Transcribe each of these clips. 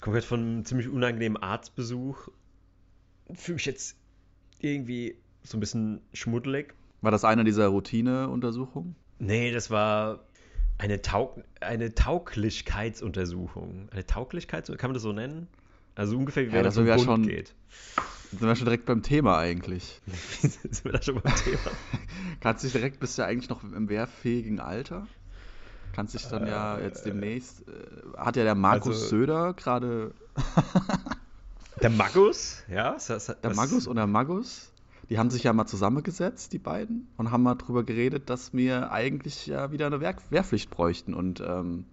Ich komme jetzt von einem ziemlich unangenehmen Arztbesuch. Fühle mich jetzt irgendwie so ein bisschen schmuddelig. War das eine dieser Routineuntersuchungen? Nee, das war eine, Taug eine Tauglichkeitsuntersuchung. Eine Tauglichkeit, kann man das so nennen? Also ungefähr wie Ja, wenn das wir Bund schon- geht. Sind wir schon direkt beim Thema eigentlich. Sind wir da schon beim Thema? Kannst dich direkt, bist du ja eigentlich noch im wehrfähigen Alter? Kannst dich dann ja jetzt demnächst, äh, hat ja der Markus also- Söder gerade, Der Magus, ja? Das, das, der Magus und der Magus, die haben sich ja mal zusammengesetzt, die beiden, und haben mal drüber geredet, dass wir eigentlich ja wieder eine Wehr Wehrpflicht bräuchten und ähm,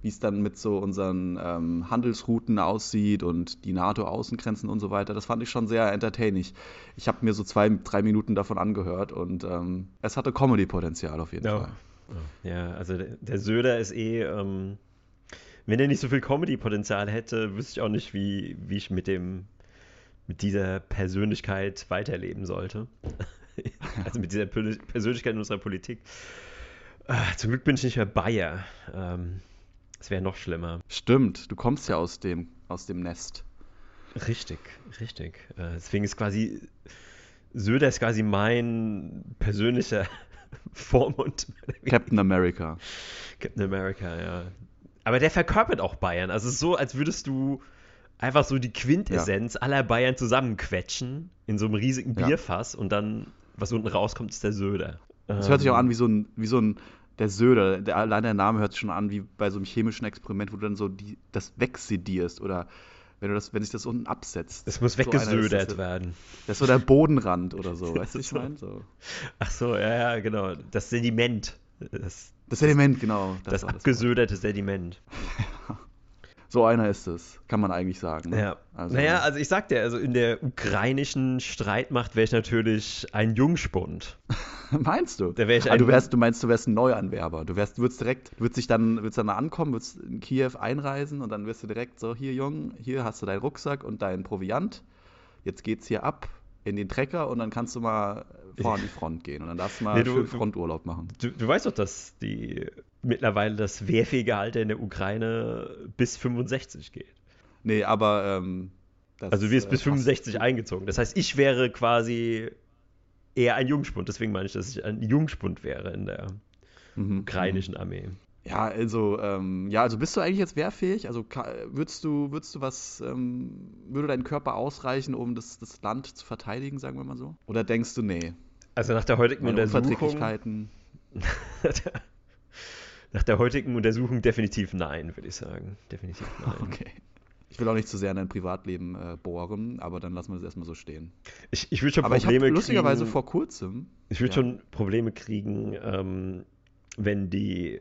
wie es dann mit so unseren ähm, Handelsrouten aussieht und die NATO-Außengrenzen und so weiter. Das fand ich schon sehr entertaining. Ich habe mir so zwei, drei Minuten davon angehört und ähm, es hatte Comedy-Potenzial auf jeden Ja. Fall. Ja, also der, der Söder ist eh, ähm, wenn er nicht so viel Comedy-Potenzial hätte, wüsste ich auch nicht, wie, wie ich mit dem, mit dieser Persönlichkeit weiterleben sollte. also mit dieser Persönlichkeit in unserer Politik. Ah, zum Glück bin ich nicht mehr Bayer. Ähm, das wäre noch schlimmer. Stimmt, du kommst ja aus dem, aus dem Nest. Richtig, richtig. Äh, deswegen ist quasi Söder ist quasi mein persönlicher Vormund. Captain America. Captain America, ja. Aber der verkörpert auch Bayern. Also es ist so, als würdest du einfach so die Quintessenz aller Bayern zusammenquetschen in so einem riesigen Ja. Bierfass und dann, was unten rauskommt, ist der Söder. Das hört sich auch Ähm, an wie so ein, wie so ein, der Söder, der, allein der Name hört sich schon an wie bei so einem chemischen Experiment, wo du dann so die, das wegsedierst oder wenn du das, wenn sich das unten absetzt. Es muss So weggesödert das, werden. Das ist so der Bodenrand oder so, weißt du, ich so. meine? So. Ach so, ja, ja, genau. Das Sediment. Das, Das Sediment, genau. das, Wort. abgesöderte Sediment. So einer ist es, kann man eigentlich sagen. Ne? Ja. Also, naja, also ich sag dir, also in der ukrainischen Streitmacht wäre ich natürlich ein Jungspund. Meinst du? Da wär ich ah, du ein- wärst, du meinst, du wärst ein Neuanwerber. Du wärst, würdest direkt, würdest dich dann, würdest dann ankommen, würdest in Kiew einreisen und dann wirst du direkt so, hier Jung, hier hast du deinen Rucksack und deinen Proviant. Jetzt geht's hier ab in den Trecker und dann kannst du mal vor an die Front gehen und dann darfst du mal Nee, du- du- Fronturlaub machen. Du, du weißt doch, dass die mittlerweile das wehrfähige Alter in der Ukraine bis 65 geht. Nee, aber ähm, Also du wirst äh, bis passt. 65 eingezogen. Das heißt, ich wäre quasi eher ein Jungspund. Deswegen meine ich, dass ich ein Jungspund wäre in der Mhm. ukrainischen Armee. Ja, also, ähm, ja, also bist du eigentlich jetzt wehrfähig? Also würdest du, würdest du was, ähm, würde dein Körper ausreichen, um das, das Land zu verteidigen, sagen wir mal so? Oder denkst du, nee, Also nach der heutigen meine Untersuchung. Unverträglichkeiten? nach der heutigen Untersuchung definitiv nein, würde ich sagen. Definitiv nein. Okay. Ich will auch nicht zu sehr in dein Privatleben äh, bohren, aber dann lassen wir das erstmal so stehen. Ich, ich würde schon aber ich Probleme habe lustigerweise kriegen. vor kurzem, Ich würde Ja. schon Probleme kriegen, ähm, wenn, die,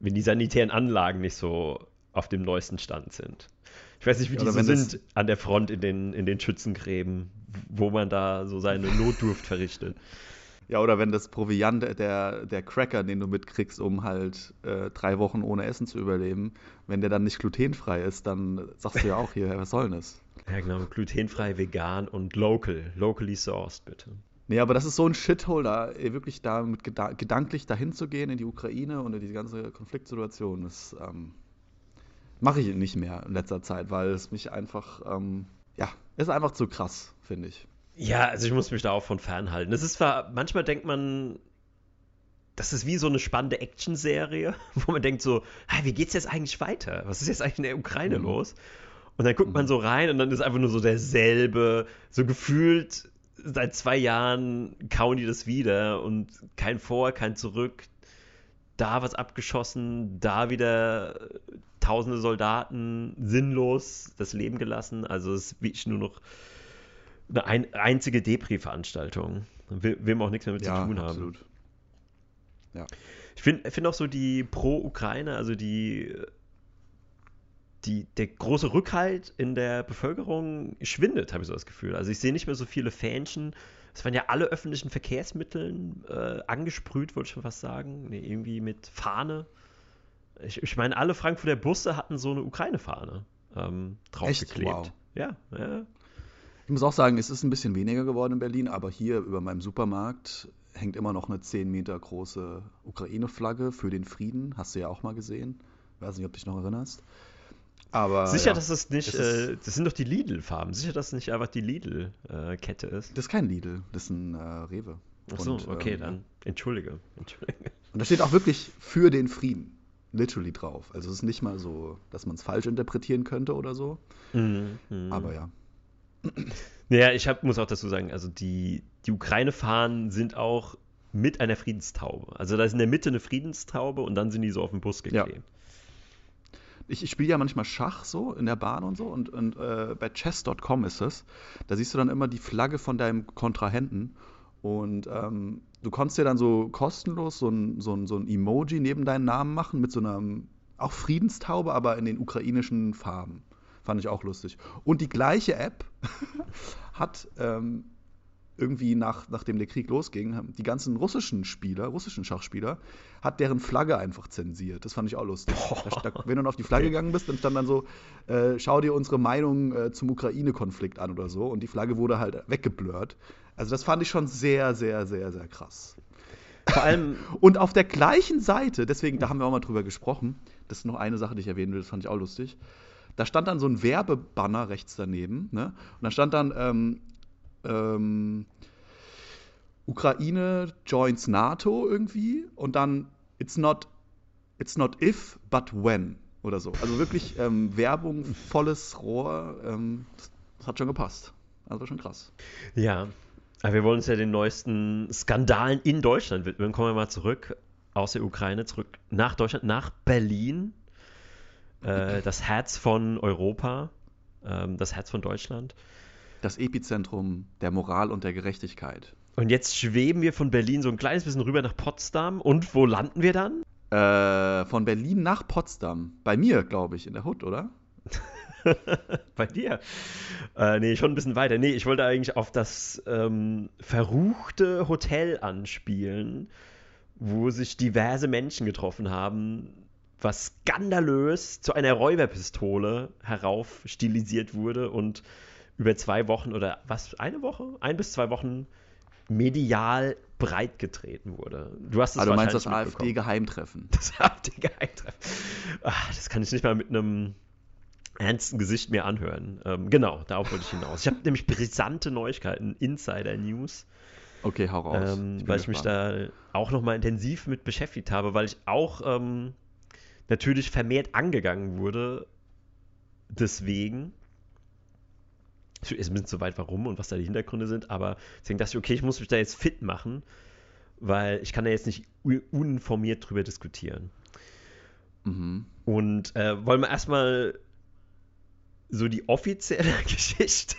wenn die sanitären Anlagen nicht so auf dem neuesten Stand sind. Ich weiß nicht, wie die so sind an der Front in den, in den Schützengräben, wo man da so seine Notdurft verrichtet. Ja, oder wenn das Proviant, der, der Cracker, den du mitkriegst, um halt äh, drei Wochen ohne Essen zu überleben, wenn der dann nicht glutenfrei ist, dann sagst du ja auch hier, was soll denn das? Ja, genau. Glutenfrei, vegan und local. Locally sourced, bitte. Nee, aber das ist so ein Shithole, da eh, wirklich da mit geda gedanklich dahin zu gehen in die Ukraine und in die ganze Konfliktsituation, das ähm, mache ich nicht mehr in letzter Zeit, weil es mich einfach, ähm, ja, ist einfach zu krass, finde ich. Ja, also ich muss mich da auch von fernhalten. Es ist zwar, manchmal denkt man, das ist wie so eine spannende Actionserie, wo man denkt so, "Ah, wie geht's jetzt eigentlich weiter? Was ist jetzt eigentlich in der Ukraine Mhm. los? Und dann guckt man so rein und dann ist einfach nur so derselbe, so gefühlt seit zwei Jahren kauen die das wieder und kein Vor, kein Zurück. Da was abgeschossen, da wieder tausende Soldaten sinnlos das Leben gelassen. Also es ist wirklich nur noch eine ein, einzige Depri-Veranstaltung. Will, will man auch nichts mehr mit zu tun haben. Ja. Ich finde find auch so die Pro-Ukraine, also die, die, der große Rückhalt in der Bevölkerung schwindet, habe ich so das Gefühl. Also ich sehe nicht mehr so viele Fähnchen. Es waren ja alle öffentlichen Verkehrsmitteln äh, angesprüht, wollte ich schon fast sagen. Nee, irgendwie mit Fahne. Ich, ich meine, alle Frankfurter Busse hatten so eine Ukraine-Fahne ähm, draufgeklebt. Wow. Ja, ja. Ich muss auch sagen, es ist ein bisschen weniger geworden in Berlin, aber hier über meinem Supermarkt hängt immer noch eine 10 Meter große Ukraine-Flagge für den Frieden. Hast du ja auch mal gesehen. Weiß nicht, ob du dich noch erinnerst. Aber, Sicher, ja, dass es nicht, das, äh, das sind doch die Lidl-Farben. Sicher, dass es nicht einfach die Lidl-Kette äh, ist. Das ist kein Lidl, das ist ein äh, Rewe. Ach so, und, okay, ähm, dann entschuldige. entschuldige. Und da steht auch wirklich für den Frieden, literally drauf. Also es ist nicht mal so, dass man es falsch interpretieren könnte oder so. Mhm, mh. Aber ja. Naja, ich hab, muss auch dazu sagen, also die, die Ukraine-Fahnen sind auch mit einer Friedenstaube. Also da ist in der Mitte eine Friedenstaube und dann sind die so auf dem Bus geklebt. Ja. Ich, ich spiele ja manchmal Schach so in der Bahn und so und, und äh, bei chess.com ist es. Da siehst du dann immer die Flagge von deinem Kontrahenten und ähm, du konntest dir dann so kostenlos so ein, so, ein, so ein Emoji neben deinen Namen machen mit so einer auch Friedenstaube, aber in den ukrainischen Farben. Fand ich auch lustig. Und die gleiche App hat ähm, irgendwie nach, nachdem der Krieg losging, die ganzen russischen Spieler, russischen Schachspieler, hat deren Flagge einfach zensiert. Das fand ich auch lustig. Da, da, wenn du auf die Flagge gegangen bist, dann stand dann so, äh, schau dir unsere Meinung äh, zum Ukraine-Konflikt an oder so. Und die Flagge wurde halt weggeblurrt. Also das fand ich schon sehr, sehr, sehr, sehr krass. Vor allem. Und auf der gleichen Seite, deswegen, da haben wir auch mal drüber gesprochen, das ist noch eine Sache, die ich erwähnen will, das fand ich auch lustig. Da stand dann so ein Werbebanner rechts daneben, ne? Und da stand dann, ähm, ähm, Ukraine joins NATO irgendwie und dann it's not, it's not if, but when oder so. Also wirklich ähm, Werbung, volles Rohr, ähm, das, das, hat schon gepasst. Also schon krass. Ja, aber wir wollen uns ja den neuesten Skandalen in Deutschland widmen. Kommen wir mal zurück aus der Ukraine, zurück nach Deutschland, nach Berlin. Äh, das Herz von Europa, ähm, das Herz von Deutschland das Epizentrum der Moral und der Gerechtigkeit. Und jetzt schweben wir von Berlin so ein kleines bisschen rüber nach Potsdam. Und wo landen wir dann? Äh, von Berlin nach Potsdam. Bei mir, glaube ich, in der Hut, oder? Bei dir? Äh, nee, schon ein bisschen weiter. Nee, ich wollte eigentlich auf das ähm, verruchte Hotel anspielen, wo sich diverse Menschen getroffen haben, was skandalös zu einer Räuberpistole herauf stilisiert wurde und über zwei Wochen oder was, eine Woche? Ein bis zwei Wochen medial breit getreten wurde. Du hast es also du meinst das AfD-Geheimtreffen? Das AfD-Geheimtreffen. Das kann ich nicht mal mit einem ernsten Gesicht mehr anhören. Ähm, genau, darauf wollte ich hinaus. Ich habe nämlich brisante Neuigkeiten, Insider-News. Okay, hau raus. Ähm, ich weil ich mich da auch nochmal intensiv mit beschäftigt habe, weil ich auch ähm, natürlich vermehrt angegangen wurde. Deswegen ist ein bisschen zu weit, warum und was da die Hintergründe sind, aber deswegen dachte ich, okay, ich muss mich da jetzt fit machen, weil ich kann da jetzt nicht uninformiert drüber diskutieren. Mhm. Und äh, wollen wir erstmal so die offizielle Geschichte.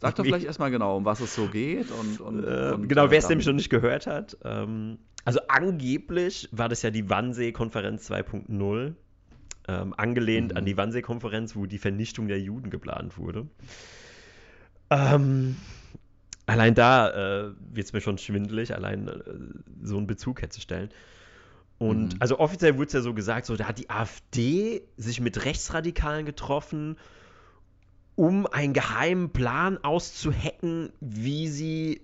Sag doch vielleicht erstmal genau, um was es so geht. Und, und, äh, und genau, wer es nämlich noch nicht gehört hat. Ähm, also angeblich war das ja die Wannsee-Konferenz 2.0 ähm, angelehnt mhm. an die Wannsee-Konferenz, wo die Vernichtung der Juden geplant wurde. Ähm, allein da äh, wird es mir schon schwindelig, allein äh, so einen Bezug herzustellen. Und mhm. also offiziell wurde es ja so gesagt, so da hat die AfD sich mit Rechtsradikalen getroffen, um einen geheimen Plan auszuhacken, wie sie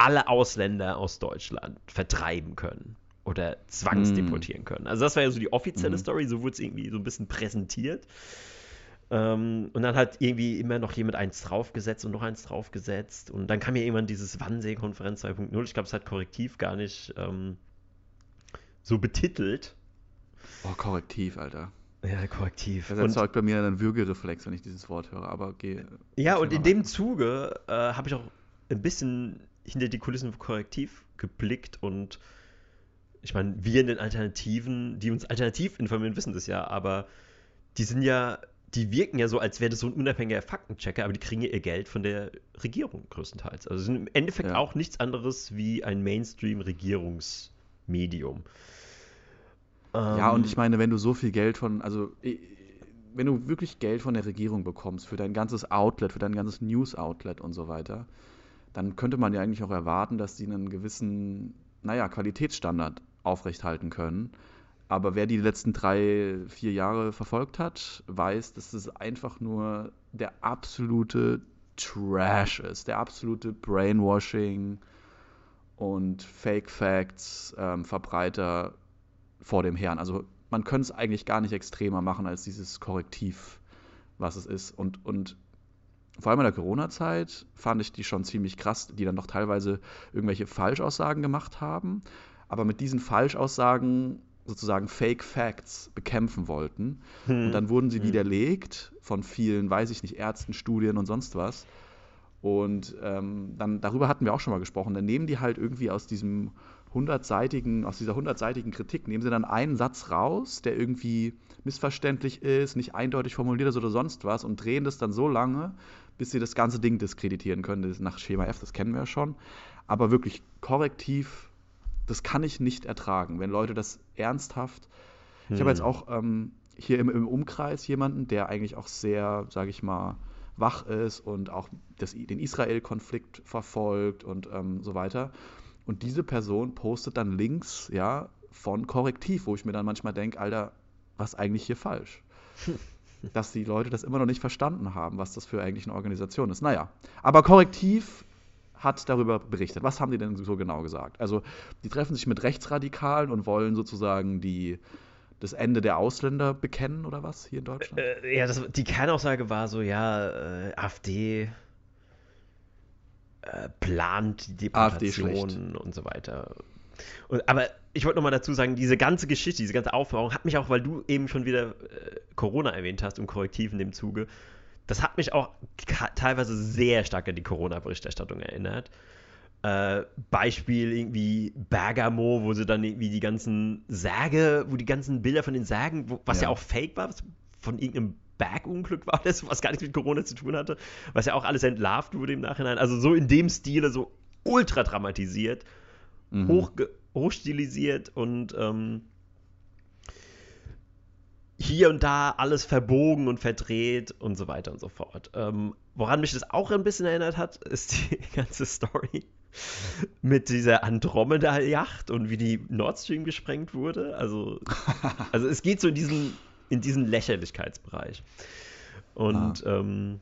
alle Ausländer aus Deutschland vertreiben können oder zwangsdeportieren mm. können. Also das war ja so die offizielle mm. Story, so wurde es irgendwie so ein bisschen präsentiert. Ähm, und dann hat irgendwie immer noch jemand eins draufgesetzt und noch eins draufgesetzt. Und dann kam ja irgendwann dieses Wannsee-Konferenz 2.0. Ich glaube, es hat korrektiv gar nicht ähm, so betitelt. Oh, korrektiv, Alter. Ja, korrektiv. Das erzeugt bei mir einen Würgereflex, wenn ich dieses Wort höre, aber geh. Ja, und in dem Zuge äh, habe ich auch ein bisschen hinter die Kulissen korrektiv geblickt und ich meine, wir in den Alternativen, die uns alternativ informieren, wissen das ja, aber die sind ja, die wirken ja so, als wäre das so ein unabhängiger Faktenchecker, aber die kriegen ja ihr Geld von der Regierung größtenteils. Also sind im Endeffekt ja. auch nichts anderes wie ein Mainstream-Regierungsmedium. Ja, und ähm, ich meine, wenn du so viel Geld von, also wenn du wirklich Geld von der Regierung bekommst für dein ganzes Outlet, für dein ganzes News-Outlet und so weiter, dann könnte man ja eigentlich auch erwarten, dass die einen gewissen, naja, Qualitätsstandard aufrechthalten können. Aber wer die letzten drei, vier Jahre verfolgt hat, weiß, dass es einfach nur der absolute Trash ist, der absolute Brainwashing und Fake Facts ähm, Verbreiter vor dem Herrn. Also man könnte es eigentlich gar nicht extremer machen als dieses Korrektiv, was es ist. Und, und vor allem in der Corona-Zeit fand ich die schon ziemlich krass, die dann doch teilweise irgendwelche Falschaussagen gemacht haben, aber mit diesen Falschaussagen sozusagen Fake Facts bekämpfen wollten. Hm. Und dann wurden sie hm. widerlegt von vielen, weiß ich nicht, Ärzten, Studien und sonst was. Und ähm, dann darüber hatten wir auch schon mal gesprochen. Dann nehmen die halt irgendwie aus diesem hundertseitigen, aus dieser hundertseitigen Kritik, nehmen sie dann einen Satz raus, der irgendwie missverständlich ist, nicht eindeutig formuliert ist oder sonst was und drehen das dann so lange, bis sie das ganze Ding diskreditieren können. Das ist nach Schema F, das kennen wir ja schon. Aber wirklich korrektiv das kann ich nicht ertragen, wenn Leute das ernsthaft. Hm. Ich habe jetzt auch ähm, hier im, im, Umkreis jemanden, der eigentlich auch sehr, sage ich mal, wach ist und auch das, den Israel-Konflikt verfolgt und ähm, so weiter. Und diese Person postet dann Links, ja, von Korrektiv, wo ich mir dann manchmal denke, Alter, was eigentlich hier falsch? Dass die Leute das immer noch nicht verstanden haben, was das für eigentlich eine Organisation ist. Naja, aber Korrektiv hat darüber berichtet. Was haben die denn so genau gesagt? Also, die treffen sich mit Rechtsradikalen und wollen sozusagen die, das Ende der Ausländer bekennen oder was hier in Deutschland? Äh, ja, das, die Kernaussage war so, ja, äh, AfD äh, plant die Deportation und so weiter. Und, aber ich wollte nochmal dazu sagen, diese ganze Geschichte, diese ganze Aufmachung hat mich auch, weil du eben schon wieder äh, Corona erwähnt hast, im Korrektiv in dem Zuge, das hat mich auch teilweise sehr stark an die Corona-Berichterstattung erinnert. Äh, Beispiel irgendwie Bergamo, wo sie dann irgendwie die ganzen Särge, wo die ganzen Bilder von den Särgen, wo, was ja. ja. auch fake war, was von irgendeinem Bergunglück war das, was gar nichts mit Corona zu tun hatte, was ja auch alles entlarvt wurde im Nachhinein. Also so in dem Stile, so ultra dramatisiert, mhm. hoch, hochstilisiert und ähm, hier und da alles verbogen und verdreht und so weiter und so fort. Ähm, woran mich das auch ein bisschen erinnert hat, ist die ganze Story mit dieser Andromeda-Yacht und wie die Nord Stream gesprengt wurde. Also, also es geht so in diesen, in diesen Lächerlichkeitsbereich. Und ah. ähm,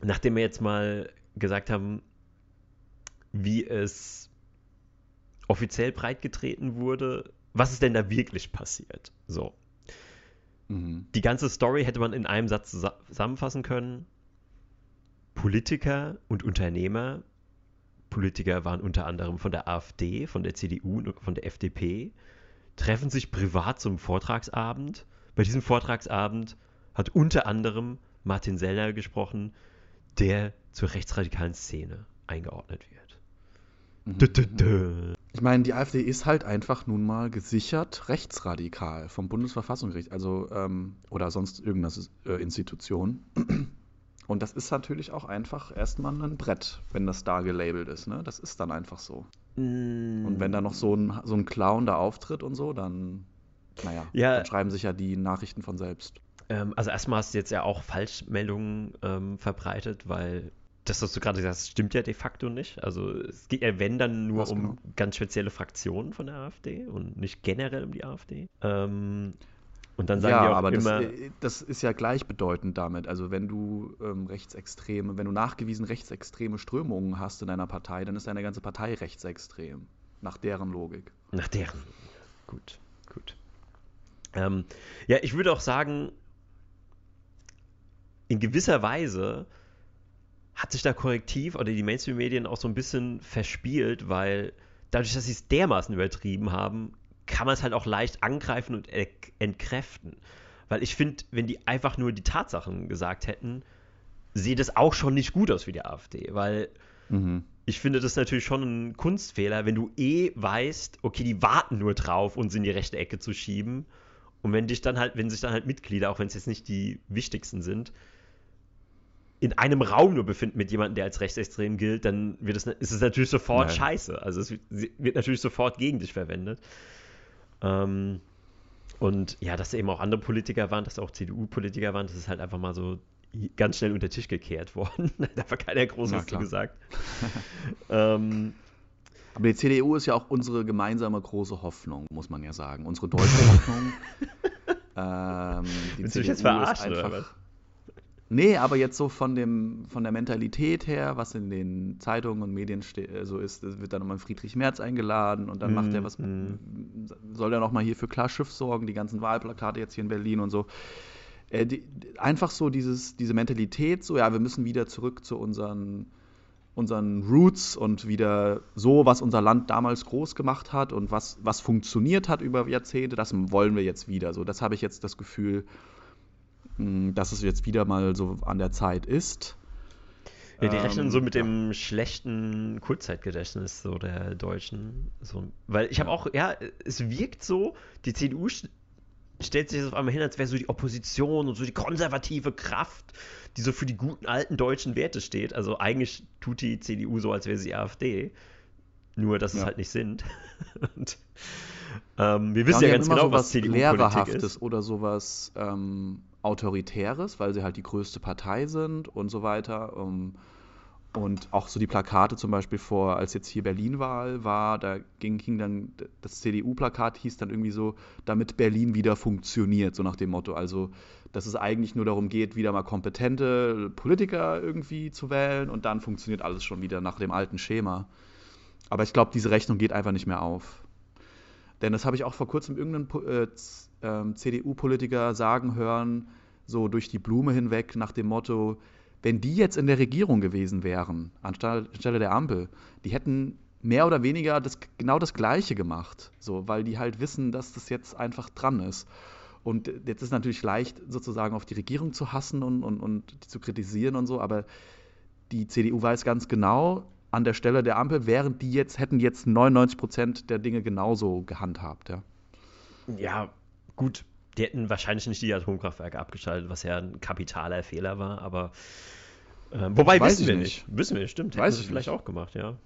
nachdem wir jetzt mal gesagt haben, wie es offiziell breitgetreten wurde, was ist denn da wirklich passiert? So. Mhm. Die ganze Story hätte man in einem Satz zusammenfassen können. Politiker und Unternehmer, Politiker waren unter anderem von der AfD, von der CDU und von der FDP, treffen sich privat zum Vortragsabend. Bei diesem Vortragsabend hat unter anderem Martin Sellner gesprochen, der zur rechtsradikalen Szene eingeordnet wird. Mhm. Dö, dö, dö. Ich meine, die AfD ist halt einfach nun mal gesichert rechtsradikal vom Bundesverfassungsgericht, also ähm, oder sonst irgendeine äh, Institution. Und das ist natürlich auch einfach erstmal ein Brett, wenn das da gelabelt ist. Ne? Das ist dann einfach so. Mm. Und wenn da noch so ein, so ein Clown da auftritt und so, dann, naja, ja. dann schreiben sich ja die Nachrichten von selbst. Ähm, also erstmal hast du jetzt ja auch Falschmeldungen ähm, verbreitet, weil das, was du gerade sagst, stimmt ja de facto nicht. Also es geht ja, wenn, dann nur was um genau? ganz spezielle Fraktionen von der AfD und nicht generell um die AfD. Ähm, und dann sagen ja, die auch aber immer. Das, äh, das, ist ja gleichbedeutend damit. Also wenn du ähm, rechtsextreme, wenn du nachgewiesen rechtsextreme Strömungen hast in deiner Partei, dann ist deine ganze Partei rechtsextrem. Nach deren Logik. Nach deren Logik. Gut, gut. Ähm, ja, ich würde auch sagen, in gewisser Weise hat sich da korrektiv oder die Mainstream-Medien auch so ein bisschen verspielt, weil dadurch, dass sie es dermaßen übertrieben haben, kann man es halt auch leicht angreifen und entkräften. Weil ich finde, wenn die einfach nur die Tatsachen gesagt hätten, sieht es auch schon nicht gut aus für die AfD, weil mhm. ich finde das natürlich schon ein Kunstfehler, wenn du eh weißt, okay, die warten nur drauf, uns in die rechte Ecke zu schieben. Und wenn dich dann halt, wenn sich dann halt Mitglieder, auch wenn es jetzt nicht die wichtigsten sind, in einem Raum nur befinden mit jemandem, der als rechtsextrem gilt, dann wird es, ist es natürlich sofort Nein. scheiße. Also es wird natürlich sofort gegen dich verwendet. Ähm, und ja, dass da eben auch andere Politiker waren, dass da auch CDU-Politiker waren, das ist halt einfach mal so ganz schnell unter den Tisch gekehrt worden. da hat keiner groß was zu gesagt. ähm, aber die CDU ist ja auch unsere gemeinsame große Hoffnung, muss man ja sagen. Unsere deutsche Hoffnung. ähm, die Willst CDU du mich jetzt verarschen, oder was? Nee, aber jetzt so von, dem, von der Mentalität her, was in den Zeitungen und Medien äh, so ist, wird dann nochmal Friedrich Merz eingeladen und dann mm, macht er was, mm. soll er nochmal hier für Klarschiff sorgen, die ganzen Wahlplakate jetzt hier in Berlin und so. Äh, die, einfach so dieses, diese Mentalität, so, ja, wir müssen wieder zurück zu unseren, unseren Roots und wieder so, was unser Land damals groß gemacht hat und was, was funktioniert hat über Jahrzehnte, das wollen wir jetzt wieder. So, das habe ich jetzt das Gefühl, dass es jetzt wieder mal so an der Zeit ist. Ja, die rechnen ähm, so mit dem schlechten Kurzzeitgedächtnis so der Deutschen. So, weil ich habe auch, ja, es wirkt so, die CDU stellt sich auf einmal hin, als wäre so die Opposition und so die konservative Kraft, die so für die guten alten deutschen Werte steht. Also eigentlich tut die CDU so, als wäre sie AfD. Nur, dass ja. es halt nicht sind. und, ähm, wir wissen ja, ja ganz genau, was CDU-Politik ist. Oder sowas ähm, Autoritäres, weil sie halt die größte Partei sind und so weiter. Um, und auch so die Plakate zum Beispiel vor, als jetzt hier Berlin-Wahl war, da ging, ging dann, das CDU-Plakat hieß dann irgendwie so, damit Berlin wieder funktioniert, so nach dem Motto. Also, dass es eigentlich nur darum geht, wieder mal kompetente Politiker irgendwie zu wählen und dann funktioniert alles schon wieder nach dem alten Schema. Aber ich glaube, diese Rechnung geht einfach nicht mehr auf. Denn das habe ich auch vor kurzem irgendeinen äh, ähm, CDU-Politiker sagen hören, so durch die Blume hinweg, nach dem Motto, wenn die jetzt in der Regierung gewesen wären, anstelle der Ampel, die hätten mehr oder weniger das, genau das Gleiche gemacht, so, weil die halt wissen, dass das jetzt einfach dran ist. Und jetzt ist natürlich leicht, sozusagen auf die Regierung zu hassen und, und, und zu kritisieren und so, aber die CDU weiß ganz genau, an der Stelle der Ampel wären die jetzt, hätten jetzt 99 Prozent der Dinge genauso gehandhabt, ja. Ja, Gut, die hätten wahrscheinlich nicht die Atomkraftwerke abgeschaltet, was ja ein kapitaler Fehler war, aber äh, wobei Weiß wissen wir nicht. nicht. Wissen wir nicht, stimmt. Weiß hätten sie vielleicht nicht. auch gemacht, ja.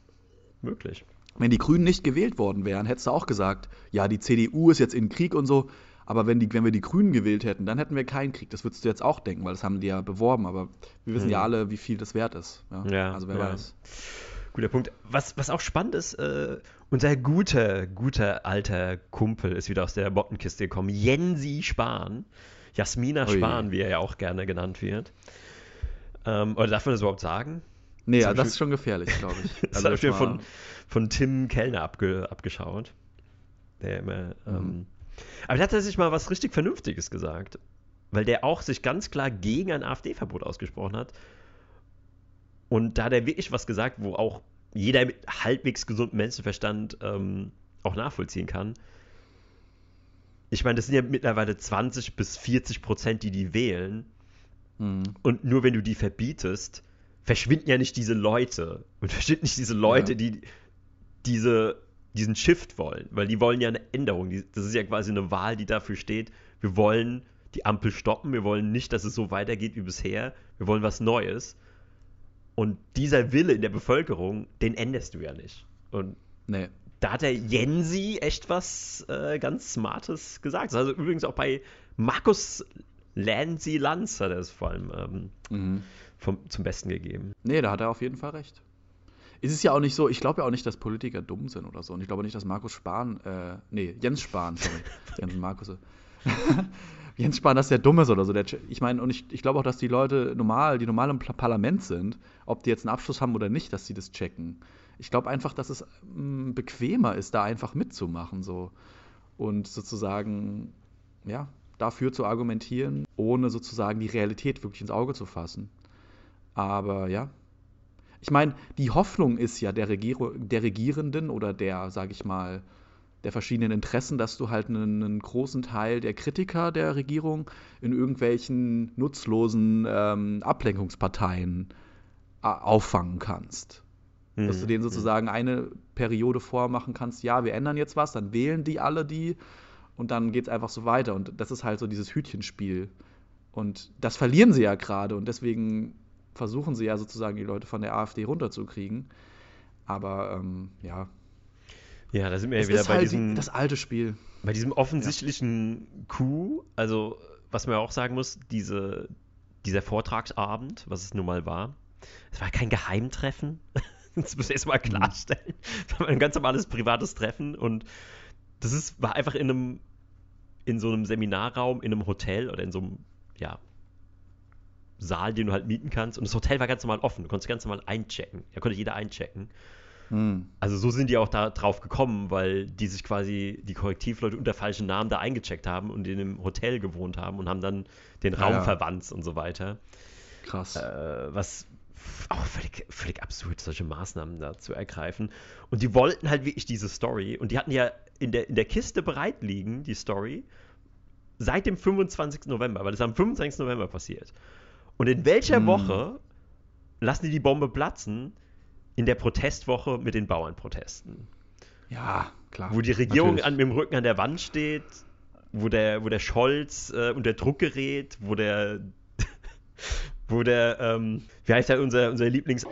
Möglich. Wenn die Grünen nicht gewählt worden wären, hättest du auch gesagt, ja, die CDU ist jetzt in Krieg und so, aber wenn, die, wenn wir die Grünen gewählt hätten, dann hätten wir keinen Krieg. Das würdest du jetzt auch denken, weil das haben die ja beworben, aber wir wissen hm. ja alle, wie viel das wert ist. Ja? ja also wer ja. weiß. Guter Punkt. Was, was auch spannend ist, äh, unser guter, guter alter Kumpel ist wieder aus der Bottenkiste gekommen. Jensi Spahn. Jasmina Ui. Spahn, wie er ja auch gerne genannt wird. Ähm, oder darf man das überhaupt sagen? Nee, ja, das ist schon gefährlich, glaube ich. das also habe ich mir von, von Tim Kellner abge, abgeschaut. Der immer. Mhm. Ähm, aber der hat tatsächlich mal was richtig Vernünftiges gesagt. Weil der auch sich ganz klar gegen ein AfD-Verbot ausgesprochen hat. Und da hat er wirklich was gesagt, wo auch jeder mit halbwegs gesundem Menschenverstand ähm, auch nachvollziehen kann. Ich meine, das sind ja mittlerweile 20 bis 40 Prozent, die die wählen. Mhm. Und nur wenn du die verbietest, verschwinden ja nicht diese Leute. Und verschwinden nicht diese Leute, ja. die diese, diesen Shift wollen. Weil die wollen ja eine Änderung. Das ist ja quasi eine Wahl, die dafür steht, wir wollen die Ampel stoppen. Wir wollen nicht, dass es so weitergeht wie bisher. Wir wollen was Neues. Und dieser Wille in der Bevölkerung, den änderst du ja nicht. Und nee. da hat der Jensi echt was äh, ganz Smartes gesagt. Also übrigens auch bei Markus Lanzi Lanz hat er es vor allem ähm, mhm. vom, zum Besten gegeben. Nee, da hat er auf jeden Fall recht. Es ist ja auch nicht so, ich glaube ja auch nicht, dass Politiker dumm sind oder so. Und ich glaube nicht, dass Markus Spahn, äh, nee, Jens Spahn, sorry, Jens Markus. Jens Spahn, dass der dumm ist oder so. Der, ich meine, und ich, ich glaube auch, dass die Leute normal, die normal im Parlament sind, ob die jetzt einen Abschluss haben oder nicht, dass sie das checken. Ich glaube einfach, dass es mh, mm, bequemer ist, da einfach mitzumachen so und sozusagen ja dafür zu argumentieren, ohne sozusagen die Realität wirklich ins Auge zu fassen. Aber ja, ich meine, die Hoffnung ist ja der, Regier der Regierenden oder der, sage ich mal, der verschiedenen Interessen, dass du halt einen, einen, großen Teil der Kritiker der Regierung in irgendwelchen nutzlosen ähm, Ablenkungsparteien äh, auffangen kannst. Mhm. Dass du denen mhm. sozusagen eine Periode vormachen kannst, ja, wir ändern jetzt was, dann wählen die alle die und dann geht es einfach so weiter. Und das ist halt so dieses Hütchenspiel. Und das verlieren sie ja gerade und deswegen versuchen sie ja sozusagen die Leute von der AfD runterzukriegen. Aber ähm, ja, ja, da sind wir ja wieder bei halt diesem. Das alte Spiel. Bei diesem offensichtlichen ja. Coup, also was man ja auch sagen muss, diese, dieser Vortragsabend, was es nun mal war, es war kein Geheimtreffen. das muss ich erstmal mhm. klarstellen. Es war ein ganz normales privates Treffen und das ist, war einfach in einem, in so einem Seminarraum, in einem Hotel oder in so einem, ja, Saal, den du halt mieten kannst. Und das Hotel war ganz normal offen. Du konntest ganz normal einchecken. Da konnte jeder einchecken. Hm. Also so sind die auch da drauf gekommen, weil die sich quasi, die Korrektivleute unter falschen Namen da eingecheckt haben und in einem Hotel gewohnt haben und haben dann den Raum ja, ja. verwandt und so weiter. Krass. Äh, was auch völlig, völlig absurd, solche Maßnahmen da zu ergreifen. Und die wollten halt wirklich diese Story. Und die hatten ja in der, in der Kiste bereit liegen, die Story, seit dem 25. November, weil das am 25. November passiert. Und in welcher hm. Woche lassen die die Bombe platzen? In der Protestwoche mit den Bauernprotesten. Ja, klar. Wo die Regierung an, mit dem Rücken an der Wand steht, wo der, wo der Scholz äh, unter Druck gerät, wo der, wo der, ähm, wie heißt der, unser, unser Lieblings,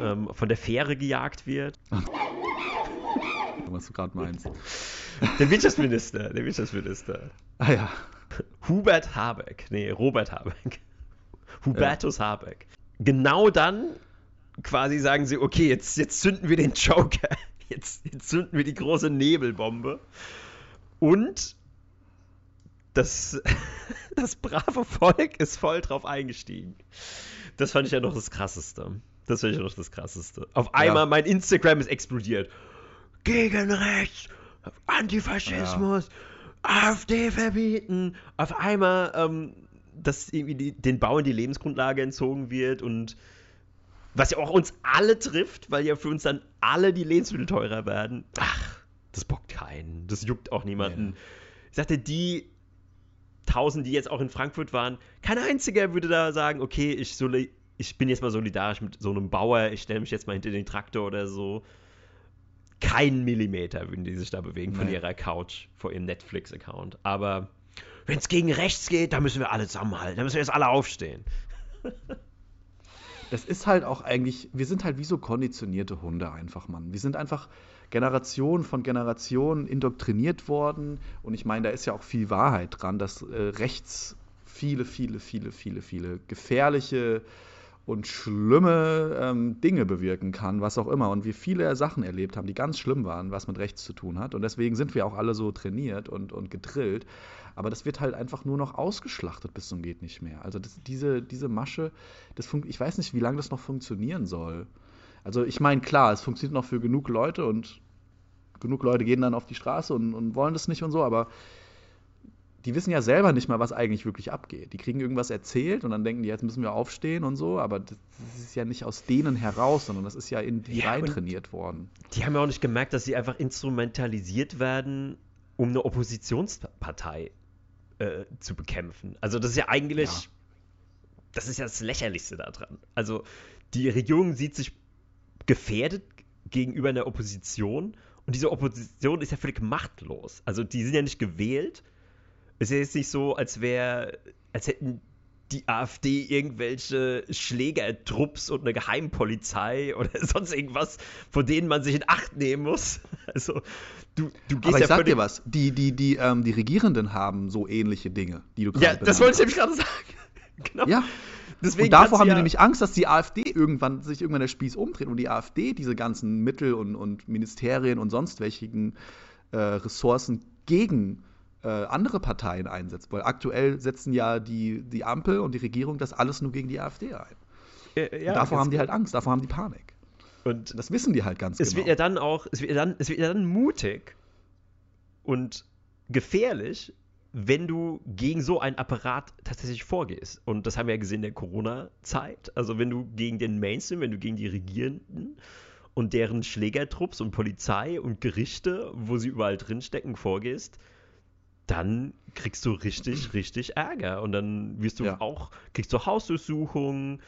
ähm, von der Fähre gejagt wird. Was du gerade meinst. Der Wirtschaftsminister, der Wirtschaftsminister. Ah ja. Hubert Habeck. Nee, Robert Habeck. Hubertus ja. Habeck. Genau dann quasi sagen sie, okay, jetzt, jetzt zünden wir den Joker. Jetzt, jetzt zünden wir die große Nebelbombe. Und das, das brave Volk ist voll drauf eingestiegen. Das fand ich ja noch das Krasseste. Das fand ich ja noch das Krasseste. Auf einmal, ja. mein Instagram ist explodiert. Gegen rechts, Antifaschismus, ja. AfD verbieten. Auf einmal, ähm, dass irgendwie die, den Bauern die Lebensgrundlage entzogen wird und was ja auch uns alle trifft, weil ja für uns dann alle die Lebensmittel teurer werden. Ach, das bockt keinen. Das juckt auch niemanden. Ja. Ich sagte, die tausend, die jetzt auch in Frankfurt waren, kein einziger würde da sagen, okay, ich, ich bin jetzt mal solidarisch mit so einem Bauer, ich stelle mich jetzt mal hinter den Traktor oder so keinen Millimeter würden die sich da bewegen von ihrer Couch vor ihrem Netflix-Account. Aber wenn es gegen rechts geht, dann müssen wir alle zusammenhalten. Da müssen wir jetzt alle aufstehen. das ist halt auch eigentlich, wir sind halt wie so konditionierte Hunde einfach, Mann. Wir sind einfach Generation von Generation indoktriniert worden. Und ich meine, da ist ja auch viel Wahrheit dran, dass äh, rechts viele, viele, viele, viele, viele gefährliche und schlimme ähm, Dinge bewirken kann, was auch immer. Und wir viele Sachen erlebt haben, die ganz schlimm waren, was mit rechts zu tun hat. Und deswegen sind wir auch alle so trainiert und, und gedrillt. Aber das wird halt einfach nur noch ausgeschlachtet bis zum geht nicht mehr. Also das, diese, diese Masche, das ich weiß nicht, wie lange das noch funktionieren soll. Also ich meine, klar, es funktioniert noch für genug Leute und genug Leute gehen dann auf die Straße und, und wollen das nicht und so, aber die wissen ja selber nicht mal, was eigentlich wirklich abgeht. Die kriegen irgendwas erzählt und dann denken die, jetzt müssen wir aufstehen und so, aber das, ist ja nicht aus denen heraus, sondern das ist ja in die ja, rein trainiert worden. Die haben ja auch nicht gemerkt, dass sie einfach instrumentalisiert werden, um eine Oppositionspartei äh, zu bekämpfen. Also das ist ja eigentlich, ja. das ist ja das Lächerlichste daran. Also die Regierung sieht sich gefährdet gegenüber einer Opposition und diese Opposition ist ja völlig machtlos. Also die sind ja nicht gewählt, ist ja jetzt nicht so, als wäre, als hätten die AfD irgendwelche Schlägertrupps und eine Geheimpolizei oder sonst irgendwas, vor denen man sich in Acht nehmen muss. Also, du, du gehst Aber ich ja sag dir was, die, die, die, ähm, die Regierenden haben so ähnliche Dinge, die du gerade Ja, das wollte ich nämlich gerade sagen. genau. Ja. Deswegen und davor haben ja die nämlich Angst, dass die AfD irgendwann sich irgendwann der Spieß umdreht und die AfD diese ganzen Mittel und, und Ministerien und sonst welchen äh, Ressourcen gegen äh, andere Parteien einsetzt. Weil aktuell setzen ja die, die Ampel und die Regierung das alles nur gegen die AfD ein. Ja, davor haben die halt Angst, davor haben die Panik. Und das wissen die halt ganz es genau. Wird ja dann auch, es wird ja dann, es wird ja dann mutig und gefährlich, wenn du gegen so einen Apparat tatsächlich vorgehst. Und das haben wir ja gesehen in der Corona-Zeit. Also wenn du gegen den Mainstream, wenn du gegen die Regierenden und deren Schlägertrupps und Polizei und Gerichte, wo sie überall drinstecken, vorgehst, dann kriegst du richtig, richtig Ärger. Und dann wirst du ja. auch, kriegst du Hausdurchsuchungen,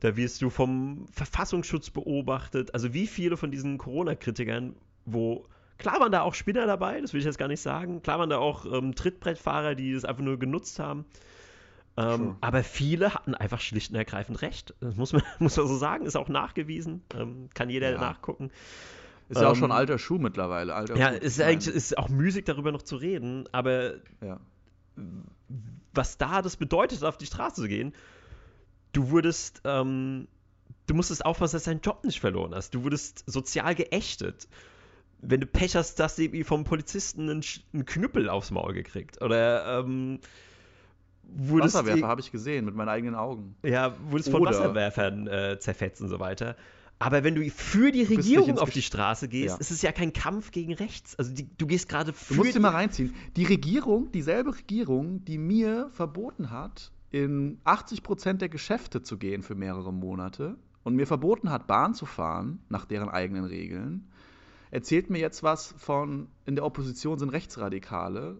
da wirst du vom Verfassungsschutz beobachtet. Also wie viele von diesen Corona-Kritikern, wo, klar waren da auch Spinner dabei, das will ich jetzt gar nicht sagen, klar waren da auch ähm, Trittbrettfahrer, die das einfach nur genutzt haben. Ähm, sure. Aber viele hatten einfach schlicht und ergreifend recht. Das muss man, muss man so sagen, ist auch nachgewiesen, ähm, kann jeder ja. nachgucken. Ist ja auch schon ähm, alter Schuh mittlerweile. Alter ja, Schuh. ist eigentlich ist auch müßig darüber noch zu reden, aber ja. was da das bedeutet, auf die Straße zu gehen, du wurdest, ähm, du musstest aufpassen, dass du deinen Job nicht verloren hast. Du wurdest sozial geächtet. Wenn du Pech hast, dass du irgendwie vom Polizisten einen, einen Knüppel aufs Maul gekriegt. Oder ähm, Wasserwerfer habe ich gesehen mit meinen eigenen Augen. Ja, wurdest von Wasserwerfern äh, zerfetzt und so weiter. Aber wenn du für die Regierung auf die Straße gehst, ja. ist es ja kein Kampf gegen rechts. Also die, du gehst gerade für. Du musst dir mal reinziehen. Die Regierung, dieselbe Regierung, die mir verboten hat, in 80 Prozent der Geschäfte zu gehen für mehrere Monate und mir verboten hat, Bahn zu fahren, nach deren eigenen Regeln, erzählt mir jetzt was von, in der Opposition sind Rechtsradikale,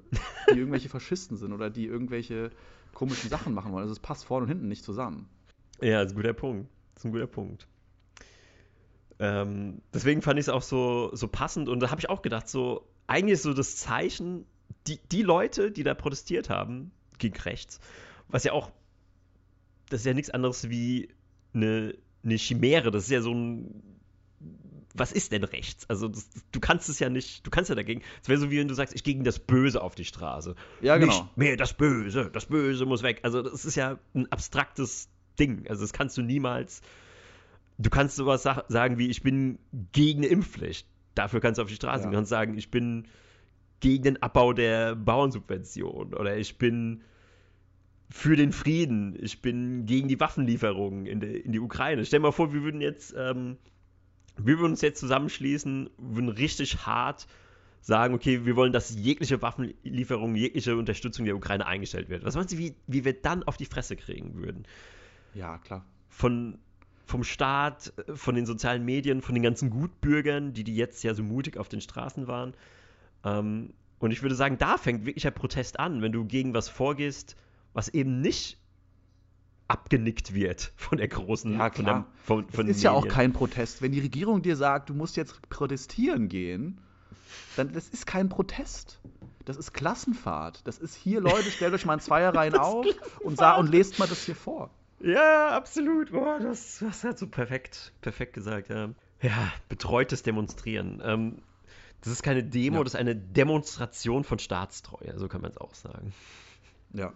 die irgendwelche Faschisten sind oder die irgendwelche komischen Sachen machen wollen. Also es passt vorne und hinten nicht zusammen. Ja, das ist ein guter Punkt. Das ist ein guter Punkt. Ähm, deswegen fand ich es auch so, so passend und da habe ich auch gedacht, so eigentlich ist so das Zeichen, die, die Leute, die da protestiert haben gegen rechts, was ja auch, das ist ja nichts anderes wie eine, eine Chimäre, das ist ja so ein was ist denn rechts? Also das, du kannst es ja nicht, du kannst ja dagegen. Es wäre so wie wenn du sagst, ich gehe gegen das Böse auf die Straße. Ja, genau. Nicht mehr das Böse, das Böse muss weg. Also das ist ja ein abstraktes Ding. Also das kannst du niemals du kannst sowas sa sagen wie, ich bin gegen eine Impfpflicht. Dafür kannst du auf die Straße gehen. Ja. Du kannst sagen, ich bin gegen den Abbau der Bauernsubvention oder ich bin für den Frieden, ich bin gegen die Waffenlieferungen in, de, in die Ukraine. Stell dir mal vor, wir würden jetzt, ähm, wir würden uns jetzt zusammenschließen, würden richtig hart sagen, okay, wir wollen, dass jegliche Waffenlieferung, jegliche Unterstützung der Ukraine eingestellt wird. Was meinst du, wie, wie wir dann auf die Fresse kriegen würden? Ja, klar. Von vom Staat, äh, von den sozialen Medien, von den ganzen Gutbürgern, die, die jetzt ja so mutig auf den Straßen waren. Ähm, und ich würde sagen, da fängt wirklich der Protest an, wenn du gegen was vorgehst, was eben nicht abgenickt wird von der großen. Ja, klar. Von, der, von, von ist ja auch kein Protest. Wenn die Regierung dir sagt, du musst jetzt protestieren gehen, dann das ist kein Protest. Das ist Klassenfahrt. Das ist hier, Leute, stellt euch mal in Zweierreihen auf und, und lest mal das hier vor. Ja, absolut. Boah, das, das hat so perfekt, perfekt gesagt. Ja, ja betreutes Demonstrieren. Ähm, das ist keine Demo, ja. das ist eine Demonstration von Staatstreue, so kann man es auch sagen. Ja.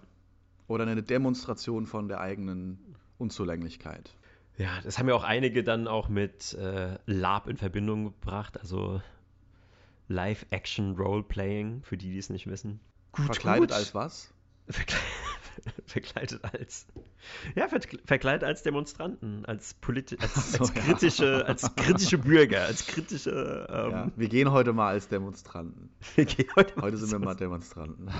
Oder eine Demonstration von der eigenen Unzulänglichkeit. Ja, das haben ja auch einige dann auch mit äh, Lab in Verbindung gebracht, also Live-Action-Roleplaying, für die, die es nicht wissen. Gut, Verkleidet gut. als was? Verkleidet verkleidet als ja verkleidet als Demonstranten, als, politi als, so, als kritische, ja. als kritische Bürger, als kritische. Ähm, ja, wir gehen heute mal als Demonstranten. Wir gehen heute, heute sind wir mal Demonstranten.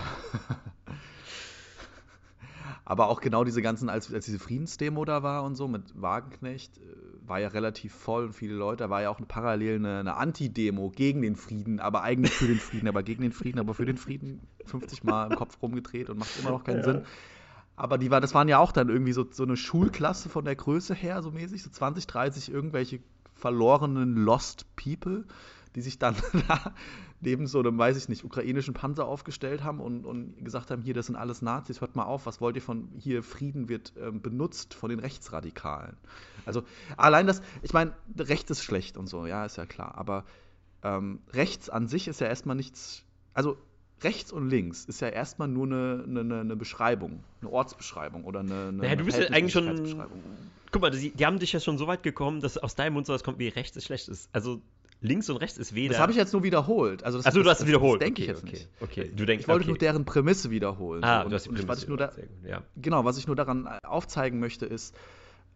Aber auch genau diese ganzen, als, als diese Friedensdemo da war und so mit Wagenknecht, äh, war ja relativ voll und viele Leute. Da war ja auch eine, parallel eine, eine Anti-Demo gegen den Frieden, aber eigentlich für den Frieden, aber gegen den Frieden, aber für den Frieden 50 Mal im Kopf rumgedreht und macht immer noch keinen ja. Sinn. Aber die war, das waren ja auch dann irgendwie so, so eine Schulklasse von der Größe her, so mäßig, so 20, 30 irgendwelche verlorenen Lost People, die sich dann da neben so einem, weiß ich nicht, ukrainischen Panzer aufgestellt haben und, und gesagt haben, hier, das sind alles Nazis, hört mal auf, was wollt ihr von hier, Frieden wird ähm, benutzt von den Rechtsradikalen. Also allein das, ich meine, Recht ist schlecht und so, ja, ist ja klar, aber ähm, rechts an sich ist ja erstmal nichts, also rechts und links ist ja erstmal nur eine, eine, eine Beschreibung, eine Ortsbeschreibung oder eine. eine naja, du bist ja eigentlich schon. Guck mal, die, die, haben dich ja schon so weit gekommen, dass aus deinem Mund so was kommt, wie rechts ist schlecht ist. Also links und rechts ist weder. Das habe ich jetzt nur wiederholt. Also das, Achso, du hast es wiederholt. Das denke okay, ich jetzt okay, nicht. Okay, du denkst, ich wollte okay. nur deren Prämisse wiederholen. Ah, so. du hast die Prämisse. Was ich nur da, ja. Genau, was ich nur daran aufzeigen möchte, ist,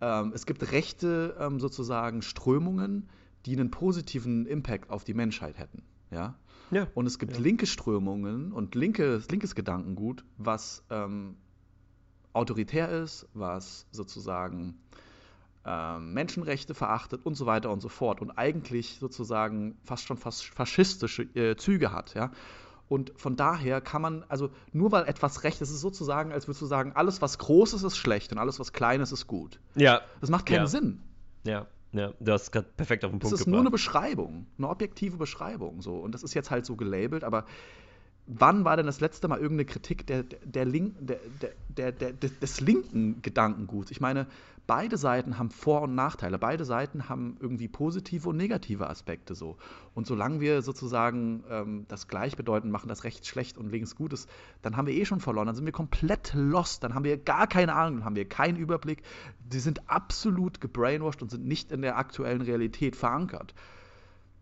ähm, es gibt rechte ähm, sozusagen Strömungen, die einen positiven Impact auf die Menschheit hätten. Ja. ja. Und es gibt ja. linke Strömungen und linkes, linkes Gedankengut, was ähm, autoritär ist, was sozusagen Menschenrechte verachtet und so weiter und so fort und eigentlich sozusagen fast schon fast faschistische äh, Züge hat, ja. Und von daher kann man, also nur weil etwas recht ist, ist sozusagen, als würdest du sagen, alles, was groß ist, ist schlecht und alles, was klein ist, ist gut. Ja. Das macht keinen ja. Sinn. Ja, ja, du hast gerade perfekt auf den Punkt gebracht. Das ist gebracht. nur eine Beschreibung, eine objektive Beschreibung. So. Und das ist jetzt halt so gelabelt, aber wann war denn das letzte Mal irgendeine Kritik der, der, Link, der, des linken Gedankenguts? Ich meine, beide Seiten haben Vor- und Nachteile. Beide Seiten haben irgendwie positive und negative Aspekte so. Und solange wir sozusagen ähm, das gleichbedeutend machen, dass rechts schlecht und links gut ist, dann haben wir eh schon verloren. Dann sind wir komplett lost. Dann haben wir gar keine Ahnung, dann haben wir keinen Überblick. Sie sind absolut gebrainwashed und sind nicht in der aktuellen Realität verankert.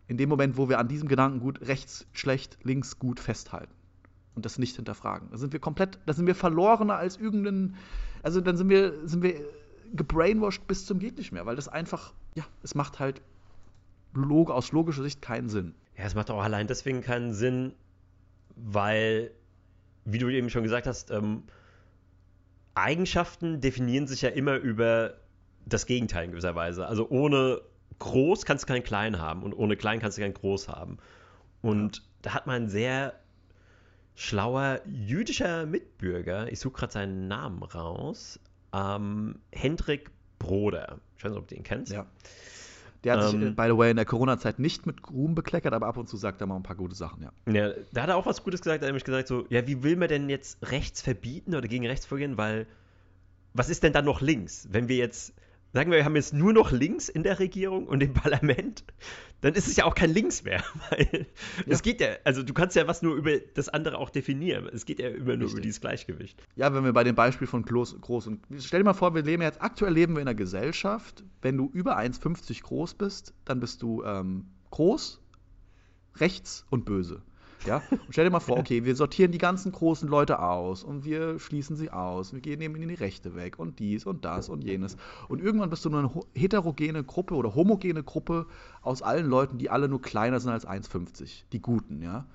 In dem Moment, wo wir an diesem Gedankengut rechts schlecht, links gut festhalten. Und das nicht hinterfragen. Da sind wir komplett, da sind wir verlorener als irgendein, also dann sind wir, sind wir gebrainwashed bis zum geht nicht mehr, weil das einfach, ja, es macht halt log aus logischer Sicht keinen Sinn. Ja, es macht auch allein deswegen keinen Sinn, weil, wie du eben schon gesagt hast, ähm, Eigenschaften definieren sich ja immer über das Gegenteil in gewisser Weise. Also ohne groß kannst du kein klein haben und ohne klein kannst du kein groß haben. Und ja. da hat man ein sehr schlauer jüdischer Mitbürger, ich suche gerade seinen Namen raus, ähm, Hendrik Broder. Ich weiß nicht, ob du ihn kennst. Ja. Der hat ähm, sich, by the way, in der Corona-Zeit nicht mit Ruhm bekleckert, aber ab und zu sagt er mal ein paar gute Sachen, ja. Ja, da hat er auch was Gutes gesagt. Er hat nämlich gesagt, so, ja, wie will man denn jetzt rechts verbieten oder gegen rechts vorgehen? Weil, was ist denn dann noch links? Wenn wir jetzt sagen wir, wir haben jetzt nur noch links in der Regierung und im Parlament, dann ist es ja auch kein Links mehr. Weil ja. es geht ja, also du kannst ja was nur über das andere auch definieren. Es geht ja immer nur Richtig. über dieses Gleichgewicht. Ja, wenn wir bei dem Beispiel von groß, groß und stell dir mal vor, wir leben jetzt, aktuell leben wir in einer Gesellschaft, wenn du über 1,50 groß bist, dann bist du ähm, groß, rechts und böse. Ja? Und stell dir mal vor, okay, wir sortieren die ganzen großen Leute aus und wir schließen sie aus. Wir gehen nehmen ihnen die Rechte weg und dies und das und jenes. Und irgendwann bist du nur eine heterogene Gruppe oder homogene Gruppe aus allen Leuten, die alle nur kleiner sind als 1,50. Die Guten, ja.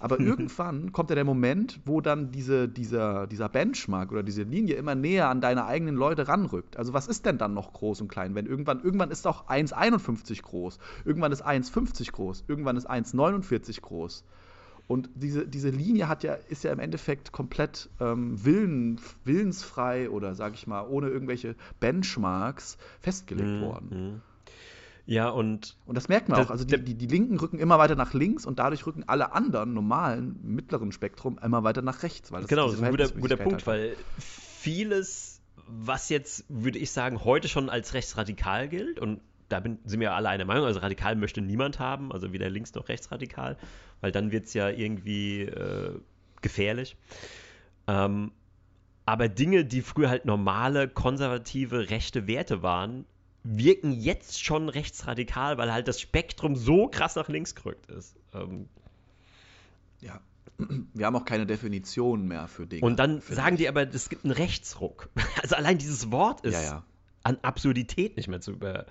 Aber irgendwann kommt ja der Moment, wo dann diese, dieser, dieser Benchmark oder diese Linie immer näher an deine eigenen Leute ranrückt. Also was ist denn dann noch groß und klein? Wenn irgendwann, irgendwann ist auch 1,51 groß, irgendwann ist 1,50 groß, irgendwann ist 1,49 groß. Und diese, diese Linie hat ja, ist ja im Endeffekt komplett ähm, willen, willensfrei oder sage ich mal, ohne irgendwelche Benchmarks festgelegt mhm. worden. Mhm. Ja, und. Und das merkt man das, auch. Also die, die, die, Linken rücken immer weiter nach links und dadurch rücken alle anderen normalen, mittleren Spektrum immer weiter nach rechts. Weil das genau, das ist ein guter, guter Punkt, weil vieles, was jetzt, würde ich sagen, heute schon als rechtsradikal gilt und da bin, sind wir alle einer Meinung. Also radikal möchte niemand haben, also weder links noch rechtsradikal, weil dann wird es ja irgendwie äh, gefährlich. Ähm, aber Dinge, die früher halt normale, konservative, rechte Werte waren, wirken jetzt schon rechtsradikal, weil halt das Spektrum so krass nach links gerückt ist. Ähm, ja. Wir haben auch keine Definition mehr für Dinge. Und dann sagen die aber, es gibt einen Rechtsruck. Also allein dieses Wort ist ja, ja. an Absurdität nicht mehr zu über,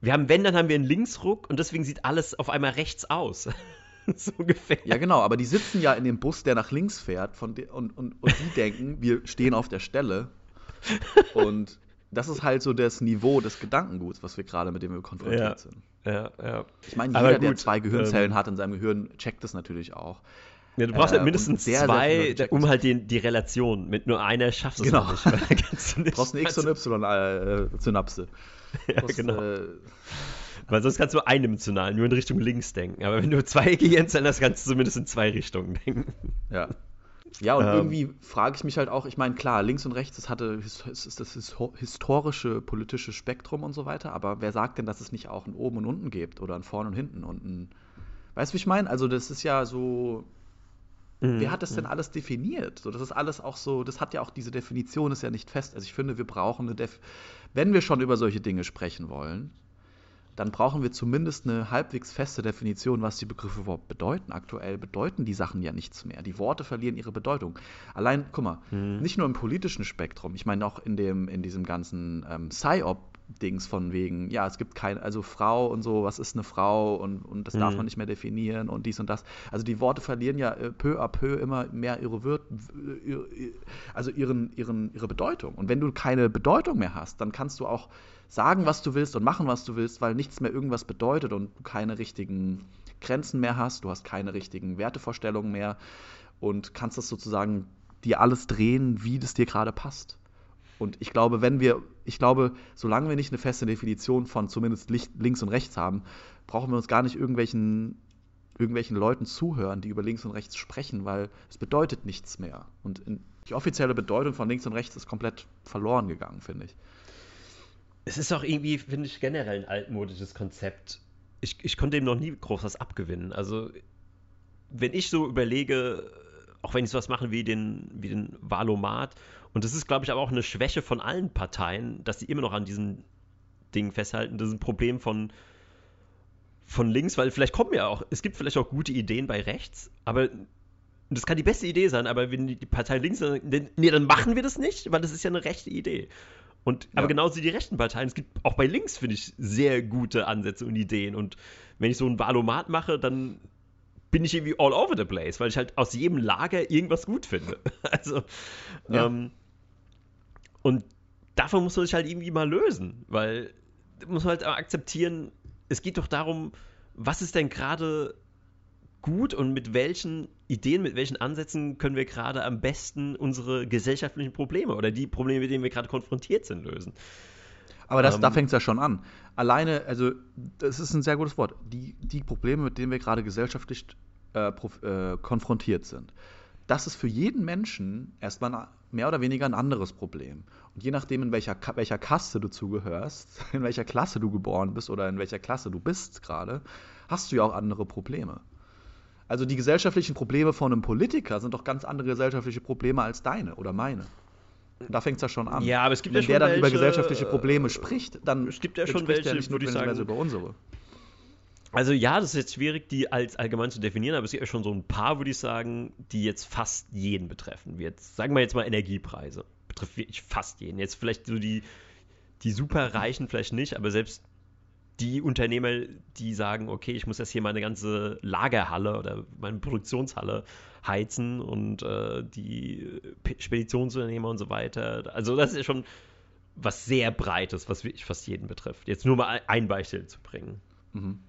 wir haben, wenn, dann haben wir einen Linksruck und deswegen sieht alles auf einmal rechts aus. so ungefähr. Ja, genau, aber die sitzen ja in dem Bus, der nach links fährt von und, und, und die denken, wir stehen auf der Stelle. Und das ist halt so das Niveau des Gedankenguts, was wir gerade mit dem wir konfrontiert ja, sind. Ja, ja. Ich meine, jeder, gut, der zwei Gehirnzellen ähm, hat in seinem Gehirn, checkt das natürlich auch. Ja, du brauchst äh, halt mindestens sehr, zwei, sehr um halt die, die Relation. Mit nur einer schaffst du genau. es nicht. du nicht. brauchst eine X- und Y-Synapse. Ja, genau. Äh, weil sonst kannst du eindimensional nur in Richtung links denken. Aber wenn du zwei Gehirnzellen hast, kannst du zumindest in zwei Richtungen denken. Ja. Ja, und ähm, irgendwie frage ich mich halt auch, ich meine, klar, links und rechts, das hatte ist das historische politische Spektrum und so weiter, aber wer sagt denn, dass es nicht auch ein Oben und Unten gibt oder ein Vorne und Hinten und ein. Weißt du, wie ich meine? Also, das ist ja so. Mhm, wer hat das denn mhm. alles definiert? So, das ist alles auch so, das hat ja auch diese Definition, ist ja nicht fest. Also ich finde, wir brauchen eine Def wenn wir schon über solche Dinge sprechen wollen, dann brauchen wir zumindest eine halbwegs feste Definition, was die Begriffe überhaupt bedeuten. Aktuell bedeuten die Sachen ja nichts mehr. Die Worte verlieren ihre Bedeutung. Allein, guck mal, hm. nicht nur im politischen Spektrum, ich meine auch in, dem, in diesem ganzen ähm, Psy-Op-Dings von wegen, ja, es gibt keine, also Frau und so, was ist eine Frau und, und das hm. darf man nicht mehr definieren und dies und das. Also die Worte verlieren ja äh, peu à peu immer mehr ihre Wirt, also ihren, ihren, ihre Bedeutung. Und wenn du keine Bedeutung mehr hast, dann kannst du auch sagen, was du willst und machen, was du willst, weil nichts mehr irgendwas bedeutet und du keine richtigen Grenzen mehr hast, du hast keine richtigen Wertevorstellungen mehr und kannst das sozusagen dir alles drehen, wie das dir gerade passt. Und ich glaube, wenn wir, ich glaube, solange wir nicht eine feste Definition von zumindest links und rechts haben, brauchen wir uns gar nicht irgendwelchen, irgendwelchen Leuten zuhören, die über links und rechts sprechen, weil es bedeutet nichts mehr. Und die offizielle Bedeutung von links und rechts ist komplett verloren gegangen, finde ich es ist auch irgendwie, finde ich, generell ein altmodisches Konzept. Ich, ich konnte dem noch nie groß was abgewinnen. Also, wenn ich so überlege, auch wenn ich sowas mache wie den, wie den Valomat, und das ist, glaube ich, aber auch eine Schwäche von allen Parteien, dass sie immer noch an diesen Dingen festhalten. Das ist ein Problem von, von links, weil vielleicht kommen ja auch, es gibt vielleicht auch gute Ideen bei rechts, aber das kann die beste Idee sein, aber wenn die Partei links sagt, nee, dann machen wir das nicht, weil das ist ja eine rechte Idee. Und, ja. aber genauso die rechten Parteien, es gibt auch bei links, finde ich, sehr gute Ansätze und Ideen. Und wenn ich so ein Wahlomat mache, dann bin ich irgendwie all over the place, weil ich halt aus jedem Lager irgendwas gut finde. also, ja. ähm, und davon muss man sich halt irgendwie mal lösen, weil muss man halt akzeptieren, es geht doch darum, was ist denn gerade gut und mit welchen Ideen, mit welchen Ansätzen können wir gerade am besten unsere gesellschaftlichen Probleme oder die Probleme, mit denen wir gerade konfrontiert sind, lösen. Aber das, ähm, da fängt es ja schon an. Alleine, also das ist ein sehr gutes Wort, die, die Probleme, mit denen wir gerade gesellschaftlich äh, äh, konfrontiert sind. Das ist für jeden Menschen erstmal mehr oder weniger ein anderes Problem. Und je nachdem, in welcher, welcher Kaste du zugehörst, in welcher Klasse du geboren bist oder in welcher Klasse du bist gerade, hast du ja auch andere Probleme. Also die gesellschaftlichen Probleme von einem Politiker sind doch ganz andere gesellschaftliche Probleme als deine oder meine. Da fängt es ja schon an. Ja, aber es gibt Wenn ja schon der dann welche, über gesellschaftliche Probleme spricht, dann es gibt ja schon welche, er nicht notwendigerweise über unsere. Also ja, das ist jetzt schwierig, die als allgemein zu definieren, aber es gibt ja schon so ein paar, würde ich sagen, die jetzt fast jeden betreffen. Wie jetzt, sagen wir jetzt mal Energiepreise. Betrifft wirklich fast jeden. Jetzt vielleicht so die, die Superreichen vielleicht nicht, aber selbst die Unternehmer, die sagen, okay, ich muss jetzt hier meine ganze Lagerhalle oder meine Produktionshalle heizen und äh, die Speditionsunternehmer und so weiter. Also das ist ja schon was sehr Breites, was wirklich fast jeden betrifft. Jetzt nur mal ein Beispiel zu bringen. Mhm.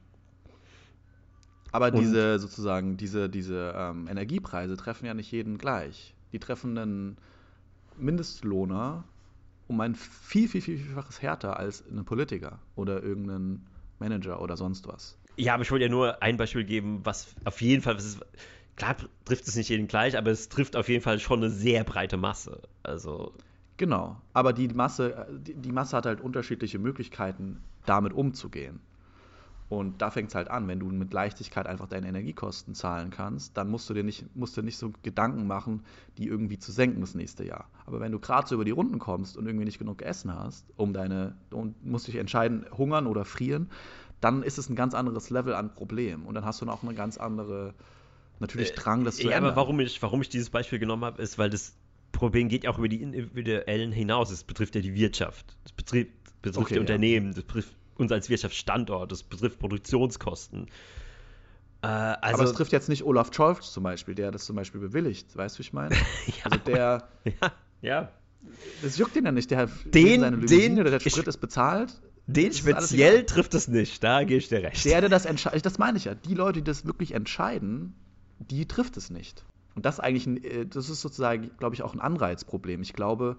Aber und diese sozusagen, diese, diese ähm, Energiepreise treffen ja nicht jeden gleich. Die treffen einen Mindestlohner um ein viel, viel, viel, vielfaches härter als ein Politiker oder irgendein Manager oder sonst was. Ja, aber ich wollte ja nur ein Beispiel geben, was auf jeden Fall, ist, klar trifft es nicht jeden gleich, aber es trifft auf jeden Fall schon eine sehr breite Masse. Also. Genau, aber die Masse, die Masse hat halt unterschiedliche Möglichkeiten, damit umzugehen. Und da fängt es halt an, wenn du mit Leichtigkeit einfach deine Energiekosten zahlen kannst, dann musst du dir nicht, musst du nicht so Gedanken machen, die irgendwie zu senken das nächste Jahr. Aber wenn du gerade so über die Runden kommst und irgendwie nicht genug Essen hast, um deine, und musst dich entscheiden, hungern oder frieren, dann ist es ein ganz anderes Level an Problem. Und dann hast du auch eine ganz andere, natürlich äh, Drang, das zu ja, ändern. aber warum ich, warum ich dieses Beispiel genommen habe, ist, weil das Problem geht ja auch über die individuellen hinaus. Es betrifft ja die Wirtschaft, es betrifft, betrifft okay, die Unternehmen, ja. das betrifft uns als Wirtschaftsstandort, das betrifft Produktionskosten. Äh, also, Aber es trifft jetzt nicht Olaf Scholz zum Beispiel, der das zum Beispiel bewilligt, weißt du, wie ich meine? ja, also der. Ja, ja. Das juckt ihn ja nicht, der den, seine Limousine, den, der Sprit ist bezahlt. Den speziell trifft es nicht, da gehe ich dir recht. Der, der das entscheidet, das meine ich ja, die Leute, die das wirklich entscheiden, die trifft es nicht. Und das eigentlich, ein, äh, das ist sozusagen, glaube ich, auch ein Anreizproblem. Ich glaube,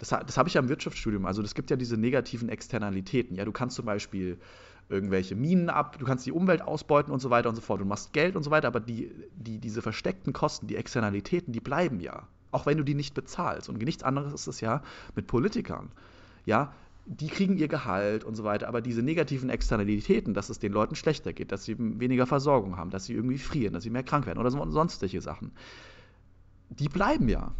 das, das habe ich ja im Wirtschaftsstudium. Also es gibt ja diese negativen Externalitäten. Ja, du kannst zum Beispiel irgendwelche Minen ab, du kannst die Umwelt ausbeuten und so weiter und so fort. Du machst Geld und so weiter, aber die, die, diese versteckten Kosten, die Externalitäten, die bleiben ja. Auch wenn du die nicht bezahlst. Und nichts anderes ist es ja mit Politikern. Ja, die kriegen ihr Gehalt und so weiter, aber diese negativen Externalitäten, dass es den Leuten schlechter geht, dass sie weniger Versorgung haben, dass sie irgendwie frieren, dass sie mehr krank werden oder sonstige Sachen, die bleiben ja.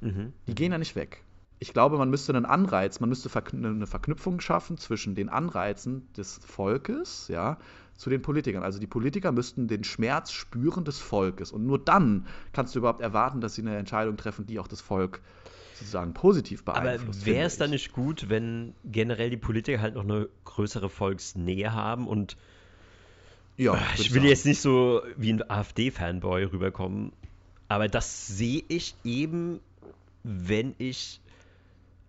Mhm. Die gehen ja nicht weg. Ich glaube, man müsste einen Anreiz, man müsste eine Verknüpfung schaffen zwischen den Anreizen des Volkes, ja, zu den Politikern. Also die Politiker müssten den Schmerz spüren des Volkes. Und nur dann kannst du überhaupt erwarten, dass sie eine Entscheidung treffen, die auch das Volk sozusagen positiv beeinflusst. Aber wäre es dann nicht gut, wenn generell die Politiker halt noch eine größere Volksnähe haben und ja, ich will sagen. jetzt nicht so wie ein AfD-Fanboy rüberkommen, aber das sehe ich eben wenn ich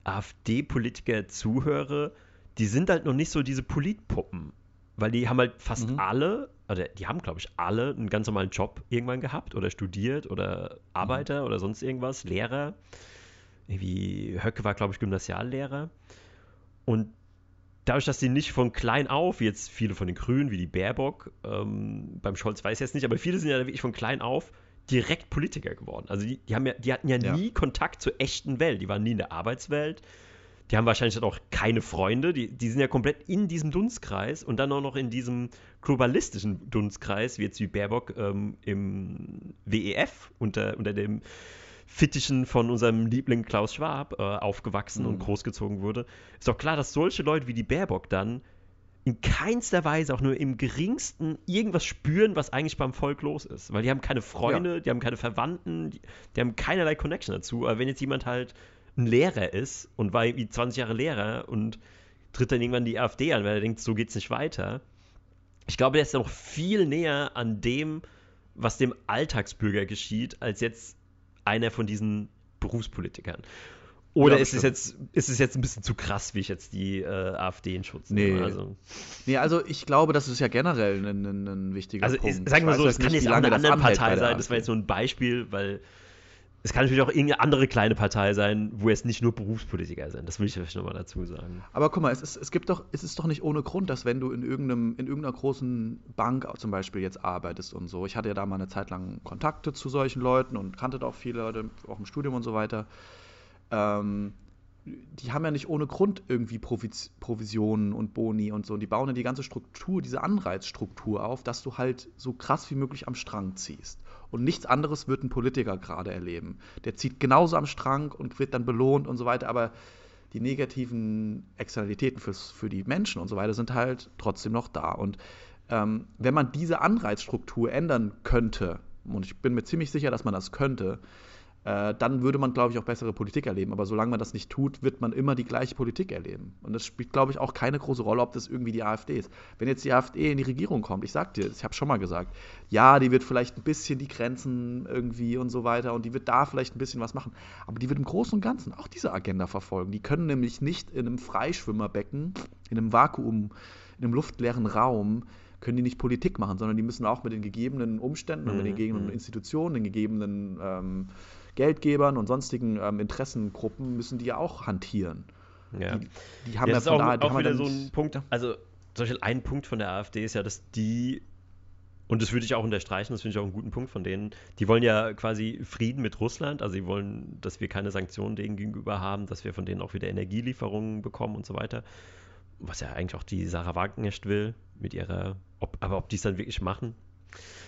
AfD-Politiker zuhöre, die sind halt noch nicht so diese Politpuppen. Weil die haben halt fast mhm. alle, oder die haben, glaube ich, alle einen ganz normalen Job irgendwann gehabt oder studiert oder Arbeiter mhm. oder sonst irgendwas, Lehrer. Wie Höcke war, glaube ich, Gymnasiallehrer. Und dadurch, dass die nicht von klein auf, wie jetzt viele von den Grünen, wie die Baerbock, ähm, beim Scholz weiß ich jetzt nicht, aber viele sind ja wirklich von klein auf direkt Politiker geworden. Also die, die, haben ja, die hatten ja, ja, nie Kontakt zur echten Welt. Die waren nie in der Arbeitswelt. Die haben wahrscheinlich auch keine Freunde. Die, die sind ja komplett in diesem Dunstkreis und dann auch noch in diesem globalistischen Dunstkreis, wie jetzt wie Baerbock ähm, im WEF unter, unter dem Fittichen von unserem Liebling Klaus Schwab äh, aufgewachsen mhm. und großgezogen wurde. Ist doch klar, dass solche Leute wie die Baerbock dann in keinster Weise auch nur im geringsten irgendwas spüren, was eigentlich beim Volk los ist. Weil die haben keine Freunde, ja. die haben keine Verwandten, die, die, haben keinerlei Connection dazu. Aber wenn jetzt jemand halt ein Lehrer ist und war irgendwie 20 Jahre Lehrer und tritt dann irgendwann die AfD an, weil er denkt, so geht's nicht weiter. Ich glaube, der ist noch viel näher an dem, was dem Alltagsbürger geschieht, als jetzt einer von diesen Berufspolitikern. Oder ja, ist, es jetzt, ist es jetzt ein bisschen zu krass, wie ich jetzt die äh, AfD in Schutz nehme? Nee. Also. nee, also ich glaube, das ist ja generell ein, ein, ein wichtiger also, Punkt. Also sagen wir so, es kann jetzt auch eine andere Partei sein. Das war jetzt nur ein Beispiel, weil es kann natürlich auch irgendeine andere kleine Partei sein, wo es nicht nur Berufspolitiker sind. Das will ich vielleicht nochmal dazu sagen. Aber guck mal, es ist, es gibt doch, es ist doch nicht ohne Grund, dass wenn du in, irgendeinem, in irgendeiner großen Bank zum Beispiel jetzt arbeitest und so, ich hatte ja da mal eine Zeit lang Kontakte zu solchen Leuten und kannte da auch viele Leute, auch im Studium und so weiter. Ähm, die haben ja nicht ohne Grund irgendwie Provis Provisionen und Boni und so. Und die bauen ja die ganze Struktur, diese Anreizstruktur auf, dass du halt so krass wie möglich am Strang ziehst. Und nichts anderes wird ein Politiker gerade erleben. Der zieht genauso am Strang und wird dann belohnt und so weiter, aber die negativen Externalitäten fürs, für die Menschen und so weiter sind halt trotzdem noch da. Und ähm, wenn man diese Anreizstruktur ändern könnte, und ich bin mir ziemlich sicher, dass man das könnte, äh, dann würde man, glaube ich, auch bessere Politik erleben. Aber solange man das nicht tut, wird man immer die gleiche Politik erleben. Und das spielt, glaube ich, auch keine große Rolle, ob das irgendwie die AfD ist. Wenn jetzt die AfD in die Regierung kommt, ich sag dir, ich habe schon mal gesagt, ja, die wird vielleicht ein bisschen die Grenzen irgendwie und so weiter und die wird da vielleicht ein bisschen was machen. Aber die wird im Großen und Ganzen auch diese Agenda verfolgen. Die können nämlich nicht in einem Freischwimmerbecken, in einem Vakuum, in einem luftleeren Raum, können die nicht Politik machen, sondern die müssen auch mit den gegebenen Umständen und mit den mhm, gegebenen mhm. Institutionen, den gegebenen ähm, Geldgebern und sonstigen ähm, Interessengruppen müssen die ja auch hantieren. Ja. Die, die haben ja, das ja von auch, da, auch wieder so ein Punkt. Also, zum Beispiel ein Punkt von der AfD ist ja, dass die und das würde ich auch unterstreichen, das finde ich auch einen guten Punkt von denen. Die wollen ja quasi Frieden mit Russland, also sie wollen, dass wir keine Sanktionen denen gegenüber haben, dass wir von denen auch wieder Energielieferungen bekommen und so weiter. Was ja eigentlich auch die Sarah Wagenknecht will mit ihrer, ob, aber ob die es dann wirklich machen,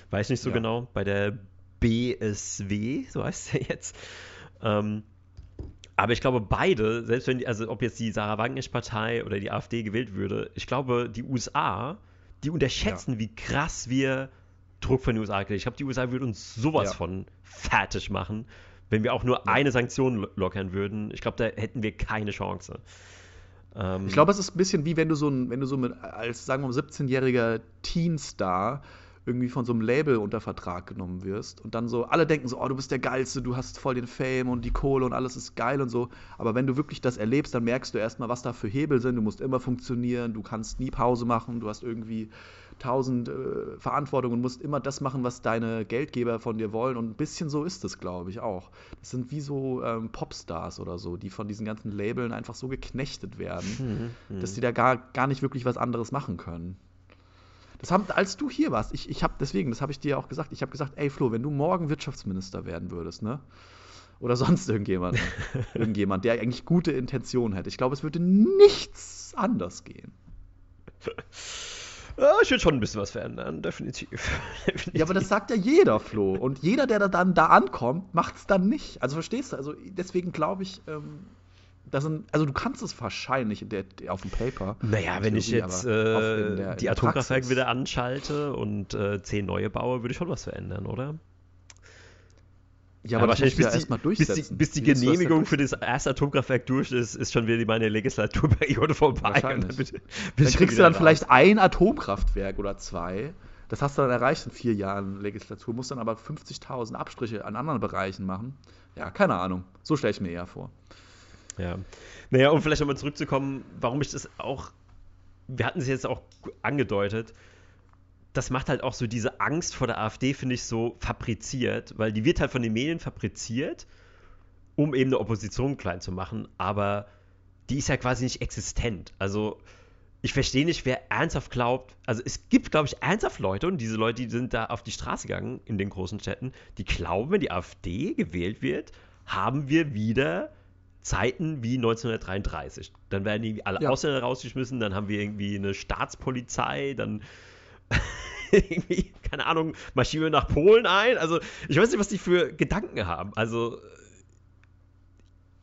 weiß nicht so ja. genau. Bei der BSW, so heißt er jetzt. Ähm, aber ich glaube, beide, selbst wenn die, also ob jetzt die Sarah Wagenknecht-Partei oder die AfD gewählt würde, ich glaube, die USA, die unterschätzen, ja. wie krass wir Druck von den USA kriegen. Ich glaube, die USA würde uns sowas ja. von fertig machen, wenn wir auch nur ja. eine Sanktion lockern würden. Ich glaube, da hätten wir keine Chance. Ähm, ich glaube, es ist ein bisschen wie wenn du so ein, wenn du so mit, als, sagen wir mal, 17-jähriger Teenstar irgendwie von so einem Label unter Vertrag genommen wirst und dann so, alle denken so, oh, du bist der Geilste, du hast voll den Fame und die Kohle und alles ist geil und so. Aber wenn du wirklich das erlebst, dann merkst du erstmal, was da für Hebel sind. Du musst immer funktionieren, du kannst nie Pause machen, du hast irgendwie tausend äh, Verantwortung und musst immer das machen, was deine Geldgeber von dir wollen. Und ein bisschen so ist es, glaube ich, auch. Das sind wie so ähm, Popstars oder so, die von diesen ganzen Labeln einfach so geknechtet werden, mhm, dass die da gar, gar nicht wirklich was anderes machen können. Das haben, als du hier warst, ich, ich habe deswegen, das habe ich dir auch gesagt, ich habe gesagt, ey Flo, wenn du morgen Wirtschaftsminister werden würdest, ne? Oder sonst irgendjemand, irgendjemand, der eigentlich gute Intentionen hätte. Ich glaube, es würde nichts anders gehen. Ja, ich würde schon ein bisschen was verändern, definitiv. definitiv. Ja, aber das sagt ja jeder, Flo. Und jeder, der dann da ankommt, macht es dann nicht. Also verstehst du? Also deswegen glaube ich, ähm, das sind, also du kannst es wahrscheinlich der, auf dem Paper. Naja, wenn ich jetzt äh, der, die Atomkraftwerke wieder anschalte und äh, zehn neue baue, würde ich schon was verändern, oder? Ja, aber, aber wahrscheinlich bis, ja die, bis, die, bis die Genehmigung für das erste Atomkraftwerk durch ist, ist schon wieder meine Legislaturperiode vorbei. Dann, dann, kriegst du dann raus. vielleicht ein Atomkraftwerk oder zwei. Das hast du dann erreicht in vier Jahren Legislatur, musst dann aber 50.000 Abstriche an anderen Bereichen machen. Ja, keine Ahnung. So stelle ich mir eher vor. Ja. Naja, um vielleicht nochmal zurückzukommen, warum ich das auch, wir hatten es jetzt auch angedeutet, das macht halt auch so diese Angst vor der AfD, finde ich, so fabriziert, weil die wird halt von den Medien fabriziert, um eben eine Opposition klein zu machen, aber die ist ja quasi nicht existent. Also ich verstehe nicht, wer ernsthaft glaubt, also es gibt, glaube ich, ernsthaft Leute, und diese Leute, die sind da auf die Straße gegangen in den großen Städten, die glauben, wenn die AfD gewählt wird, haben wir wieder Zeiten wie 1933. Dann werden irgendwie alle ja. Ausländer rausgeschmissen, dann haben wir irgendwie eine Staatspolizei, dann irgendwie, keine Ahnung, marschieren wir nach Polen ein. Also, ich weiß nicht, was die für Gedanken haben. Also,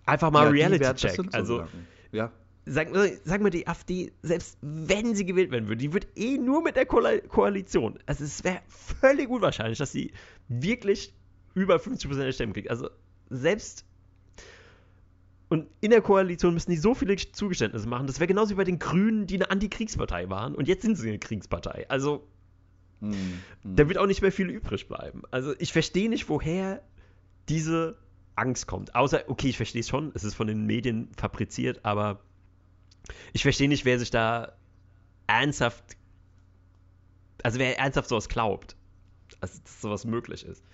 einfach mal ja, Reality-Check. Also, ja. sagen wir, sagen wir die AfD, selbst wenn sie gewählt werden würde, die wird eh nur mit der Ko Koalition. Also es wäre völlig unwahrscheinlich, dass sie wirklich über 50% der Stimmen kriegt. Also selbst und in der Koalition müssen die so viele Zugeständnisse machen. Das wäre genauso wie bei den Grünen, die eine Antikriegspartei waren. Und jetzt sind sie eine Kriegspartei. Also, mm, mm. da wird auch nicht mehr viel übrig bleiben. Also, ich verstehe nicht, woher diese Angst kommt. Außer, okay, ich verstehe es schon, es ist von den Medien fabriziert, aber ich verstehe nicht, wer sich da ernsthaft, also wer ernsthaft sowas glaubt, dass sowas möglich ist.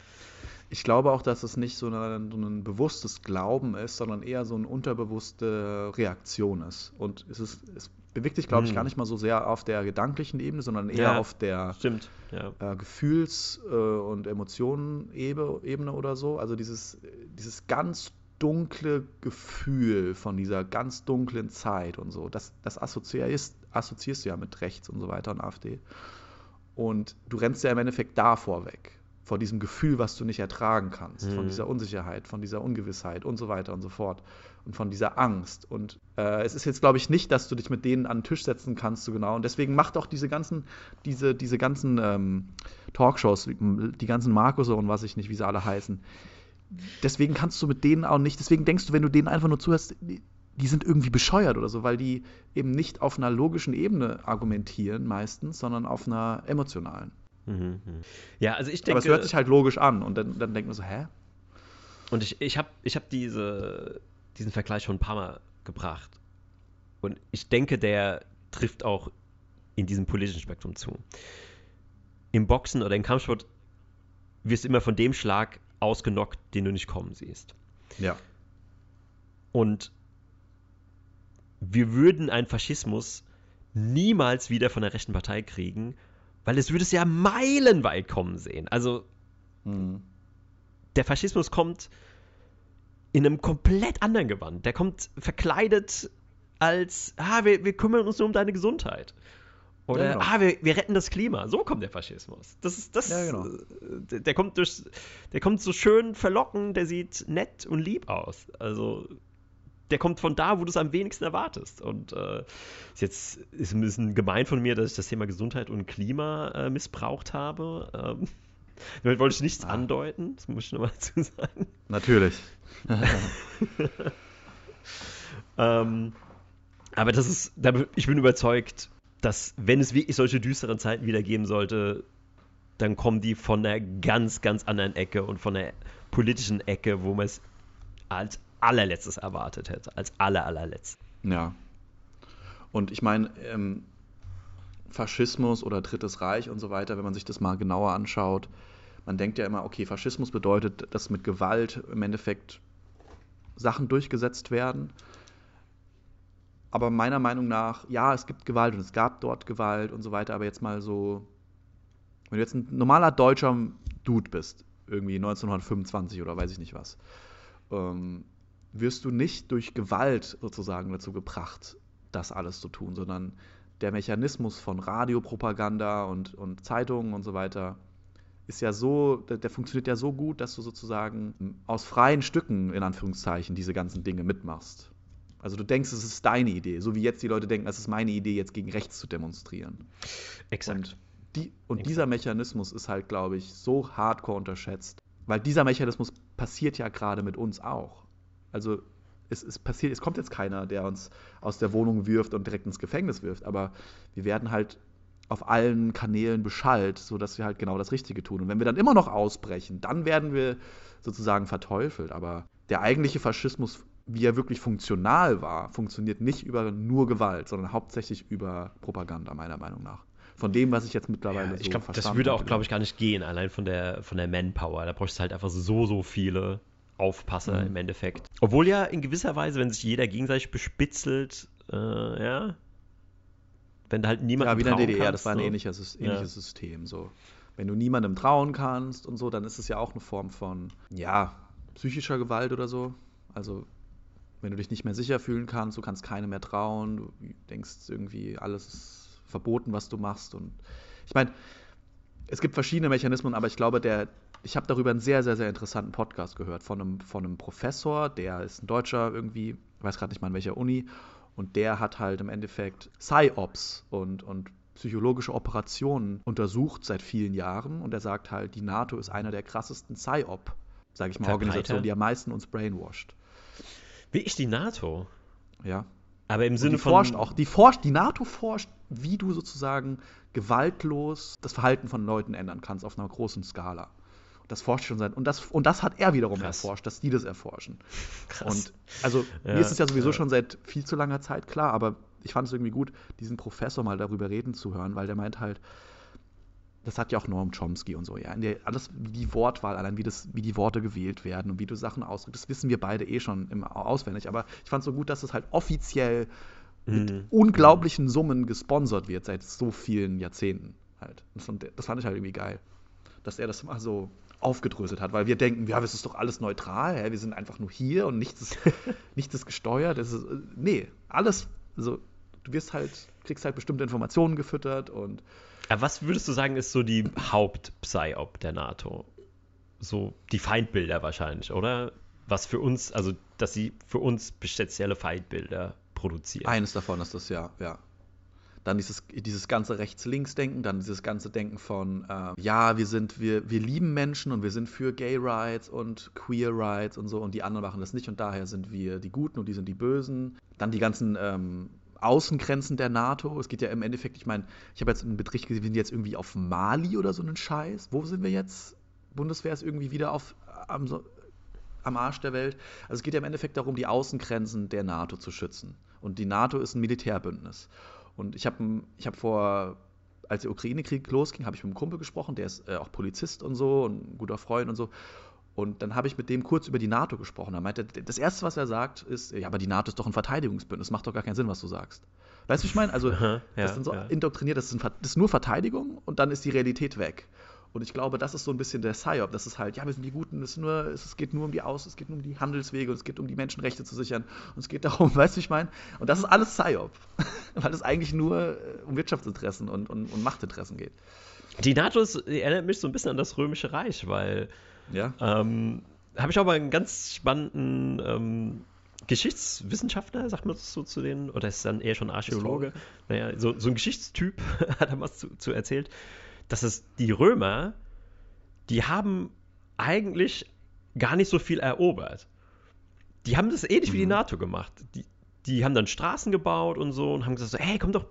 Ich glaube auch, dass es nicht so, eine, so ein bewusstes Glauben ist, sondern eher so eine unterbewusste Reaktion ist. Und es, ist, es bewegt sich, glaube ich, hm. gar nicht mal so sehr auf der gedanklichen Ebene, sondern eher ja, auf der ja. äh, Gefühls- äh, und Emotionenebene oder so. Also dieses, dieses ganz dunkle Gefühl von dieser ganz dunklen Zeit und so, das, das assoziierst, assoziierst du ja mit rechts und so weiter und AfD. Und du rennst ja im Endeffekt davor weg vor diesem Gefühl, was du nicht ertragen kannst, mhm. von dieser Unsicherheit, von dieser Ungewissheit und so weiter und so fort und von dieser Angst. Und äh, es ist jetzt, glaube ich, nicht, dass du dich mit denen an den Tisch setzen kannst, so genau. Und deswegen macht auch diese ganzen, diese, diese ganzen ähm, Talkshows, die ganzen Markus und was ich nicht, wie sie alle heißen. Deswegen kannst du mit denen auch nicht, deswegen denkst du, wenn du denen einfach nur zuhörst, die, die sind irgendwie bescheuert oder so, weil die eben nicht auf einer logischen Ebene argumentieren meistens, sondern auf einer emotionalen. Mhm. Ja, also ich denke. Aber es hört sich halt logisch an und dann, dann denkt man so, hä? Und ich, ich habe ich hab diese, diesen Vergleich schon ein paar Mal gebracht. Und ich denke, der trifft auch in diesem politischen Spektrum zu. Im Boxen oder im Kampfsport wirst du immer von dem Schlag ausgenockt, den du nicht kommen siehst. Ja. Und wir würden einen Faschismus niemals wieder von der rechten Partei kriegen, weil es würde es ja meilenweit kommen sehen. Also mhm. der Faschismus kommt in einem komplett anderen Gewand. Der kommt verkleidet als, ah, wir, wir kümmern uns nur um deine Gesundheit. Oder, ja, genau. ah, wir, wir retten das Klima. So kommt der Faschismus. Das ist, das, ja, genau. der, der, kommt durch, der kommt so schön verlockend, der sieht nett und lieb aus. Also, der kommt von da, wo du es am wenigsten erwartest. Und äh, ist jetzt ist ein bisschen gemein von mir, dass ich das Thema Gesundheit und Klima äh, missbraucht habe. Ähm, damit wollte ich nichts ah. andeuten, das muss ich nochmal dazu sagen. Natürlich. ähm, aber das ist, ich bin überzeugt, dass wenn es wirklich solche düsteren Zeiten wieder geben sollte, dann kommen die von einer ganz, ganz anderen Ecke und von der politischen Ecke, wo man es als allerletztes erwartet hätte. Als aller, allerletztes. Ja. Und ich meine, ähm, Faschismus oder Drittes Reich und so weiter, wenn man sich das mal genauer anschaut, man denkt ja immer, okay, Faschismus bedeutet, dass mit Gewalt im Endeffekt Sachen durchgesetzt werden. Aber meiner Meinung nach, ja, es gibt Gewalt und es gab dort Gewalt und so weiter, aber jetzt mal so, wenn du jetzt ein normaler deutscher Dude bist, irgendwie 1925 oder weiß ich nicht was, ähm, wirst du nicht durch Gewalt sozusagen dazu gebracht, das alles zu tun, sondern der Mechanismus von Radiopropaganda und, und Zeitungen und so weiter ist ja so, der, funktioniert ja so gut, dass du sozusagen aus freien Stücken, in Anführungszeichen, diese ganzen Dinge mitmachst. Also du denkst, es ist deine Idee, so wie jetzt die Leute denken, es ist meine Idee, jetzt gegen rechts zu demonstrieren. Exakt. Und, die, und Exakt. dieser Mechanismus ist halt, glaube ich, so hardcore unterschätzt, weil dieser Mechanismus passiert ja gerade mit uns auch. Also es, es, passiert, es kommt jetzt keiner, der uns aus der Wohnung wirft und direkt ins Gefängnis wirft, aber wir werden halt auf allen Kanälen beschallt, sodass wir halt genau das Richtige tun. Und wenn wir dann immer noch ausbrechen, dann werden wir sozusagen verteufelt. Aber der eigentliche Faschismus, wie er wirklich funktional war, funktioniert nicht über nur Gewalt, sondern hauptsächlich über Propaganda, meiner Meinung nach. Von dem, was ich jetzt mittlerweile ja, ich so glaub, verstanden habe. Das würde auch, glaube ich, gar nicht gehen, allein von der, von der Manpower. Da bräuchte es halt einfach so, so viele Aufpasser mhm. im Endeffekt. Obwohl ja in gewisser Weise, wenn sich jeder gegenseitig bespitzelt, äh, ja, wenn da halt niemand Ja, wie in der DDR, kannst, das war ein so. ähnliches, ähnliches ja. System. So. Wenn du niemandem trauen kannst und so, dann ist es ja auch eine Form von, ja, psychischer Gewalt oder so. Also, wenn du dich nicht mehr sicher fühlen kannst, du kannst keinem mehr trauen, du denkst irgendwie, alles ist verboten, was du machst. Und ich meine, es gibt verschiedene Mechanismen, aber ich glaube, der, ich habe darüber einen sehr, sehr, sehr interessanten Podcast gehört von einem, von einem Professor, der ist ein Deutscher irgendwie, weiß gerade nicht mal in welcher Uni, Und der hat halt im Endeffekt PsyOps und, und psychologische Operationen untersucht seit vielen Jahren. Und er sagt halt, die NATO ist einer der krassesten PsyOp, sage ich mal, Verbreiter. Organisationen, die am meisten uns brainwashed. Wie ich die NATO. Ja. Aber im Und Sinne die von. forscht auch, die forscht, die NATO forscht, wie du sozusagen gewaltlos das Verhalten von Leuten ändern kannst auf einer großen Skala. Und das forscht schon seit und das und das hat er wiederum Krass. erforscht, dass die das erforschen. Krass. Und also Ja, mir ist es ja sowieso ja. schon seit viel zu langer Zeit klar, aber ich fand es irgendwie gut, diesen Professor mal darüber reden zu hören, weil der meint halt, das hat ja auch Noam Chomsky und so, ja. Der, alles, wie die Wortwahl, allein wie, das, wie die Worte gewählt werden und wie du Sachen ausdrückst, das wissen wir beide eh schon im, auswendig. Aber ich fand es so gut, dass es halt offiziell mit Mhm. unglaublichen Summen gesponsert wird seit so vielen Jahrzehnten halt. Fand, das fand ich halt irgendwie geil, dass er das mal so aufgedröselt hat, weil wir denken, ja, es ist doch alles neutral, hä? wir sind einfach nur hier und nichts ist, nichts ist gesteuert. Ist, nee, alles, also du wirst halt, kriegst halt bestimmte Informationen gefüttert und Aber was würdest du sagen, ist so die Haupt-Psyop der NATO? So die Feindbilder wahrscheinlich, oder? Was für uns, also dass sie für uns spezielle Feindbilder produzieren. Eines davon ist das, ja, ja. Dann dieses, dieses ganze Rechts-Links-Denken, dann dieses ganze Denken von, äh, ja, wir sind, wir, wir lieben Menschen und wir sind für Gay Rights und Queer Rights und so und die anderen machen das nicht und daher sind wir die Guten und die sind die Bösen. Dann die ganzen ähm, Außengrenzen der NATO. Es geht ja im Endeffekt, ich meine, ich habe jetzt einen Bericht gesehen, wir sind jetzt irgendwie auf Mali oder so einen Scheiß. Wo sind wir jetzt? Bundeswehr ist irgendwie wieder auf, am, am Arsch der Welt. Also es geht ja im Endeffekt darum, die Außengrenzen der NATO zu schützen. Und die NATO ist ein Militärbündnis. Und ich habe ich hab vor, als der Ukraine-Krieg losging, habe ich mit einem Kumpel gesprochen, der ist äh, auch Polizist und so und ein guter Freund und so. Und dann habe ich mit dem kurz über die NATO gesprochen. Er meinte, das Erste, was er sagt, ist, ja, aber die NATO ist doch ein Verteidigungsbündnis, macht doch gar keinen Sinn, was du sagst. Weißt du, ich meine? Also, Aha, ja, das ist dann so ja. indoktriniert, das ist, ein, das ist nur Verteidigung und dann ist die Realität weg. Und ich glaube, das ist so ein bisschen der PSYOP. Das ist halt, ja, wir sind die Guten, es, nur, es geht nur um die Aus, es geht nur um die Handelswege und es geht um die Menschenrechte zu sichern und es geht darum, weißt du, ich meine? Und das ist alles PSYOP. Weil es eigentlich nur äh, um Wirtschaftsinteressen und, und, und Machtinteressen geht. Die NATO ist, die erinnert mich so ein bisschen an das Römische Reich, weil Ja? ähm, habe ich auch mal einen ganz spannenden ähm, Geschichtswissenschaftler, sagt man das so zu denen, oder ist dann eher schon Archäologe? Naja, so, so ein Geschichtstyp hat er was zu, zu erzählt, dass es die Römer, die haben eigentlich gar nicht so viel erobert. Die haben das ähnlich wie die Mhm. NATO gemacht. Die, die haben dann Straßen gebaut und so und haben gesagt, so, hey, komm doch,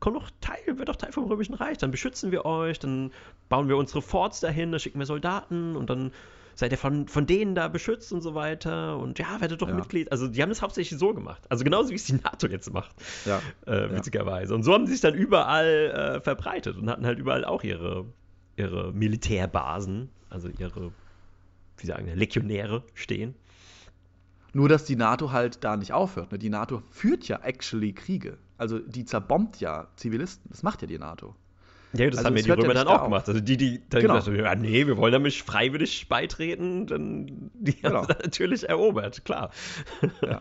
komm doch Teil, wird doch Teil vom Römischen Reich, dann beschützen wir euch, dann bauen wir unsere Forts dahin, dann schicken wir Soldaten und dann seid ihr von, von denen da beschützt und so weiter und ja, werdet doch Ja. Mitglied. Also die haben das hauptsächlich so gemacht. Also genauso wie es die NATO jetzt macht Ja. äh, witzigerweise. Und so haben sie sich dann überall äh, verbreitet und hatten halt überall auch ihre, ihre Militärbasen, also ihre, wie sagen wir, Legionäre stehen. Nur, dass die NATO halt da nicht aufhört. Ne? Die NATO führt ja actually Kriege. Also die zerbombt ja Zivilisten. Das macht ja die NATO. Ja, das Also haben ja es die ja Römer dann da auch auf. gemacht. Also die, die dann Genau. gesagt haben, ja, nee, wir wollen damit freiwillig beitreten, dann die haben Genau. dann natürlich erobert, klar. Ja.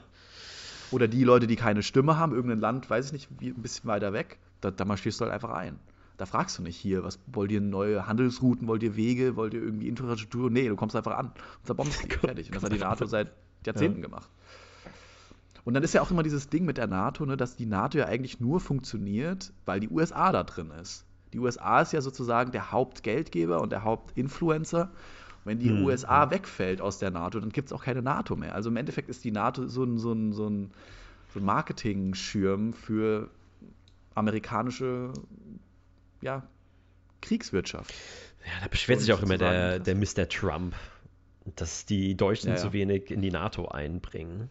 Oder die Leute, die keine Stimme haben, irgendein Land, weiß ich nicht, ein bisschen weiter weg, da, da marschierst du halt einfach ein. Da fragst du nicht hier, was wollt ihr neue Handelsrouten, wollt ihr Wege, wollt ihr irgendwie Infrastruktur? Nee, du kommst einfach an und zerbombst die. Fertig. Und das hat die NATO seit Jahrzehnten gemacht. Und dann ist ja auch immer dieses Ding mit der NATO, ne, dass die NATO ja eigentlich nur funktioniert, weil die USA da drin ist. Die USA ist ja sozusagen der Hauptgeldgeber und der Hauptinfluencer. Wenn die Hm, USA wegfällt aus der NATO, dann gibt es auch keine NATO mehr. Also im Endeffekt ist die NATO so ein, so ein, so ein, so ein Marketing-Schirm für amerikanische ja, Kriegswirtschaft. Ja, da beschwert sich auch immer der, der Mr. Trump, dass die Deutschen Ja, ja. zu wenig in die NATO einbringen.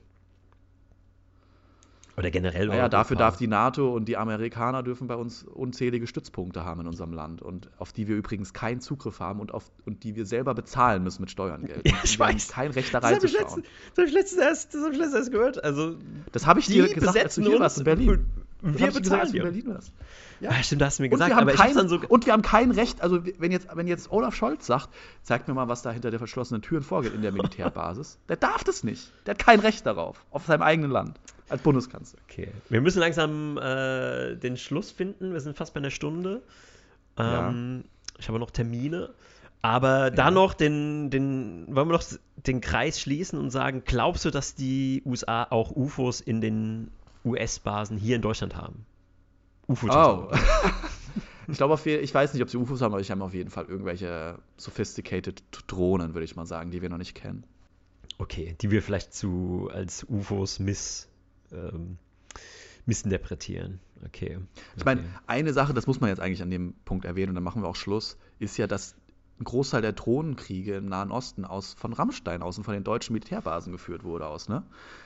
Oder generell Naja, dafür darf die NATO und die Amerikaner dürfen bei uns unzählige Stützpunkte haben in unserem Land und auf die wir übrigens keinen Zugriff haben und, auf, und die wir selber bezahlen müssen mit Steuergeld. Ja, ich wir weiß. kein Recht da Das habe ich, reinzuschauen. das hab ich letztens erst, das hab ich letztens erst gehört. Also, Das habe ich dir gesagt, als du hier warst in Berlin. und Das Wir bezahlen wir. Berlin warst. Ja, stimmt, da hast du mir Und gesagt. wir, ich hab's kein, so. und wir haben kein Recht, also wenn jetzt, wenn jetzt Olaf Scholz sagt, zeig mir mal, was da hinter der verschlossenen Türen vorgeht in der Militärbasis, der darf das nicht. Der hat kein Recht darauf, auf seinem eigenen Land, als Bundeskanzler. Okay. Wir müssen langsam äh, den Schluss finden. Wir sind fast bei einer Stunde. Ähm, Ich habe noch Termine. Aber da noch den, den, wollen wir noch den Kreis schließen und sagen, glaubst du, dass die USA auch UFOs in den US-Basen hier in Deutschland haben. ufo Oh. ich glaube, ich weiß nicht, ob sie UFOs haben, aber ich habe auf jeden Fall irgendwelche sophisticated Drohnen, würde ich mal sagen, die wir noch nicht kennen. Okay, die wir vielleicht zu als UFOs miss, ähm, missinterpretieren. Okay. Ich meine, okay. eine Sache, das muss man jetzt eigentlich an dem Punkt erwähnen, und dann machen wir auch Schluss, ist ja, dass ein Großteil der Drohnenkriege im Nahen Osten aus von Rammstein aus und von den deutschen Militärbasen geführt wurde aus, ne?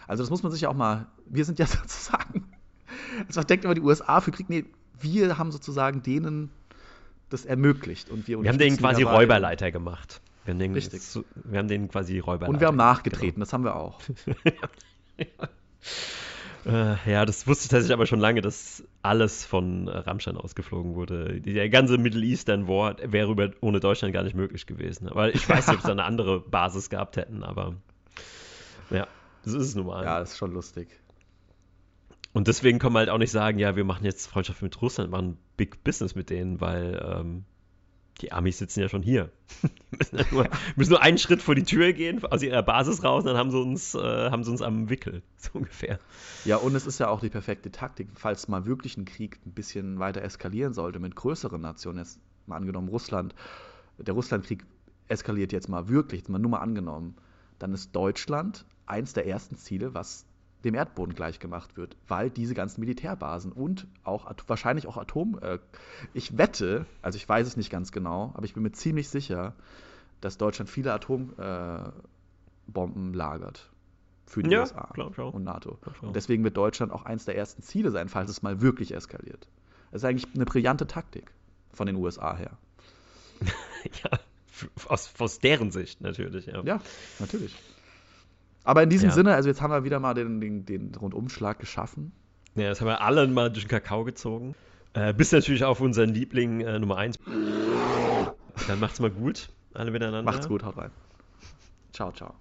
Also das muss man sich ja auch mal, wir sind ja sozusagen, also man denkt immer die USA für Krieg, nee, wir haben sozusagen denen das ermöglicht und wir Wir haben denen quasi dabei. Räuberleiter gemacht. Wir haben denen, Richtig. wir haben denen quasi Räuberleiter. Und wir haben nachgetreten, das haben wir auch. Genau. Äh, ja, das wusste ich tatsächlich aber schon lange, dass alles von Rammstein ausgeflogen wurde. Der ganze Middle Eastern War wäre über, ohne Deutschland gar nicht möglich gewesen. Aber ich weiß nicht, ob sie eine andere Basis gehabt hätten, aber ja, das ist es nun mal. Ja, ist schon lustig. Und deswegen kann man halt auch nicht sagen, ja, wir machen jetzt Freundschaft mit Russland, machen Big Business mit denen, weil ähm, die Amis sitzen ja schon hier. Die müssen, nur, müssen nur einen Schritt vor die Tür gehen, aus ihrer Basis raus, dann haben sie uns, äh, haben sie uns am Wickel, so ungefähr. Ja, und es ist ja auch die perfekte Taktik, falls mal wirklich ein Krieg ein bisschen weiter eskalieren sollte mit größeren Nationen, jetzt mal angenommen Russland, der Russlandkrieg eskaliert jetzt mal wirklich, mal nur mal angenommen, dann ist Deutschland eins der ersten Ziele, was dem Erdboden gleichgemacht wird, weil diese ganzen Militärbasen und auch wahrscheinlich auch Atom. Äh, ich wette, also ich weiß es nicht ganz genau, aber ich bin mir ziemlich sicher, dass Deutschland viele Atombomben äh, lagert für die Ja, USA und NATO. Und deswegen wird Deutschland auch eins der ersten Ziele sein, falls es mal wirklich eskaliert. Das ist eigentlich eine brillante Taktik von den USA her. ja, aus, aus deren Sicht natürlich, ja. Ja, natürlich. Aber in diesem Ja. Sinne, also jetzt haben wir wieder mal den, den, den Rundumschlag geschaffen. Ja, das haben wir alle mal durch den Kakao gezogen. Äh, bis natürlich auf unseren Liebling äh, Nummer 1. Dann macht's mal gut, alle miteinander. Macht's gut, haut rein. Ciao, ciao.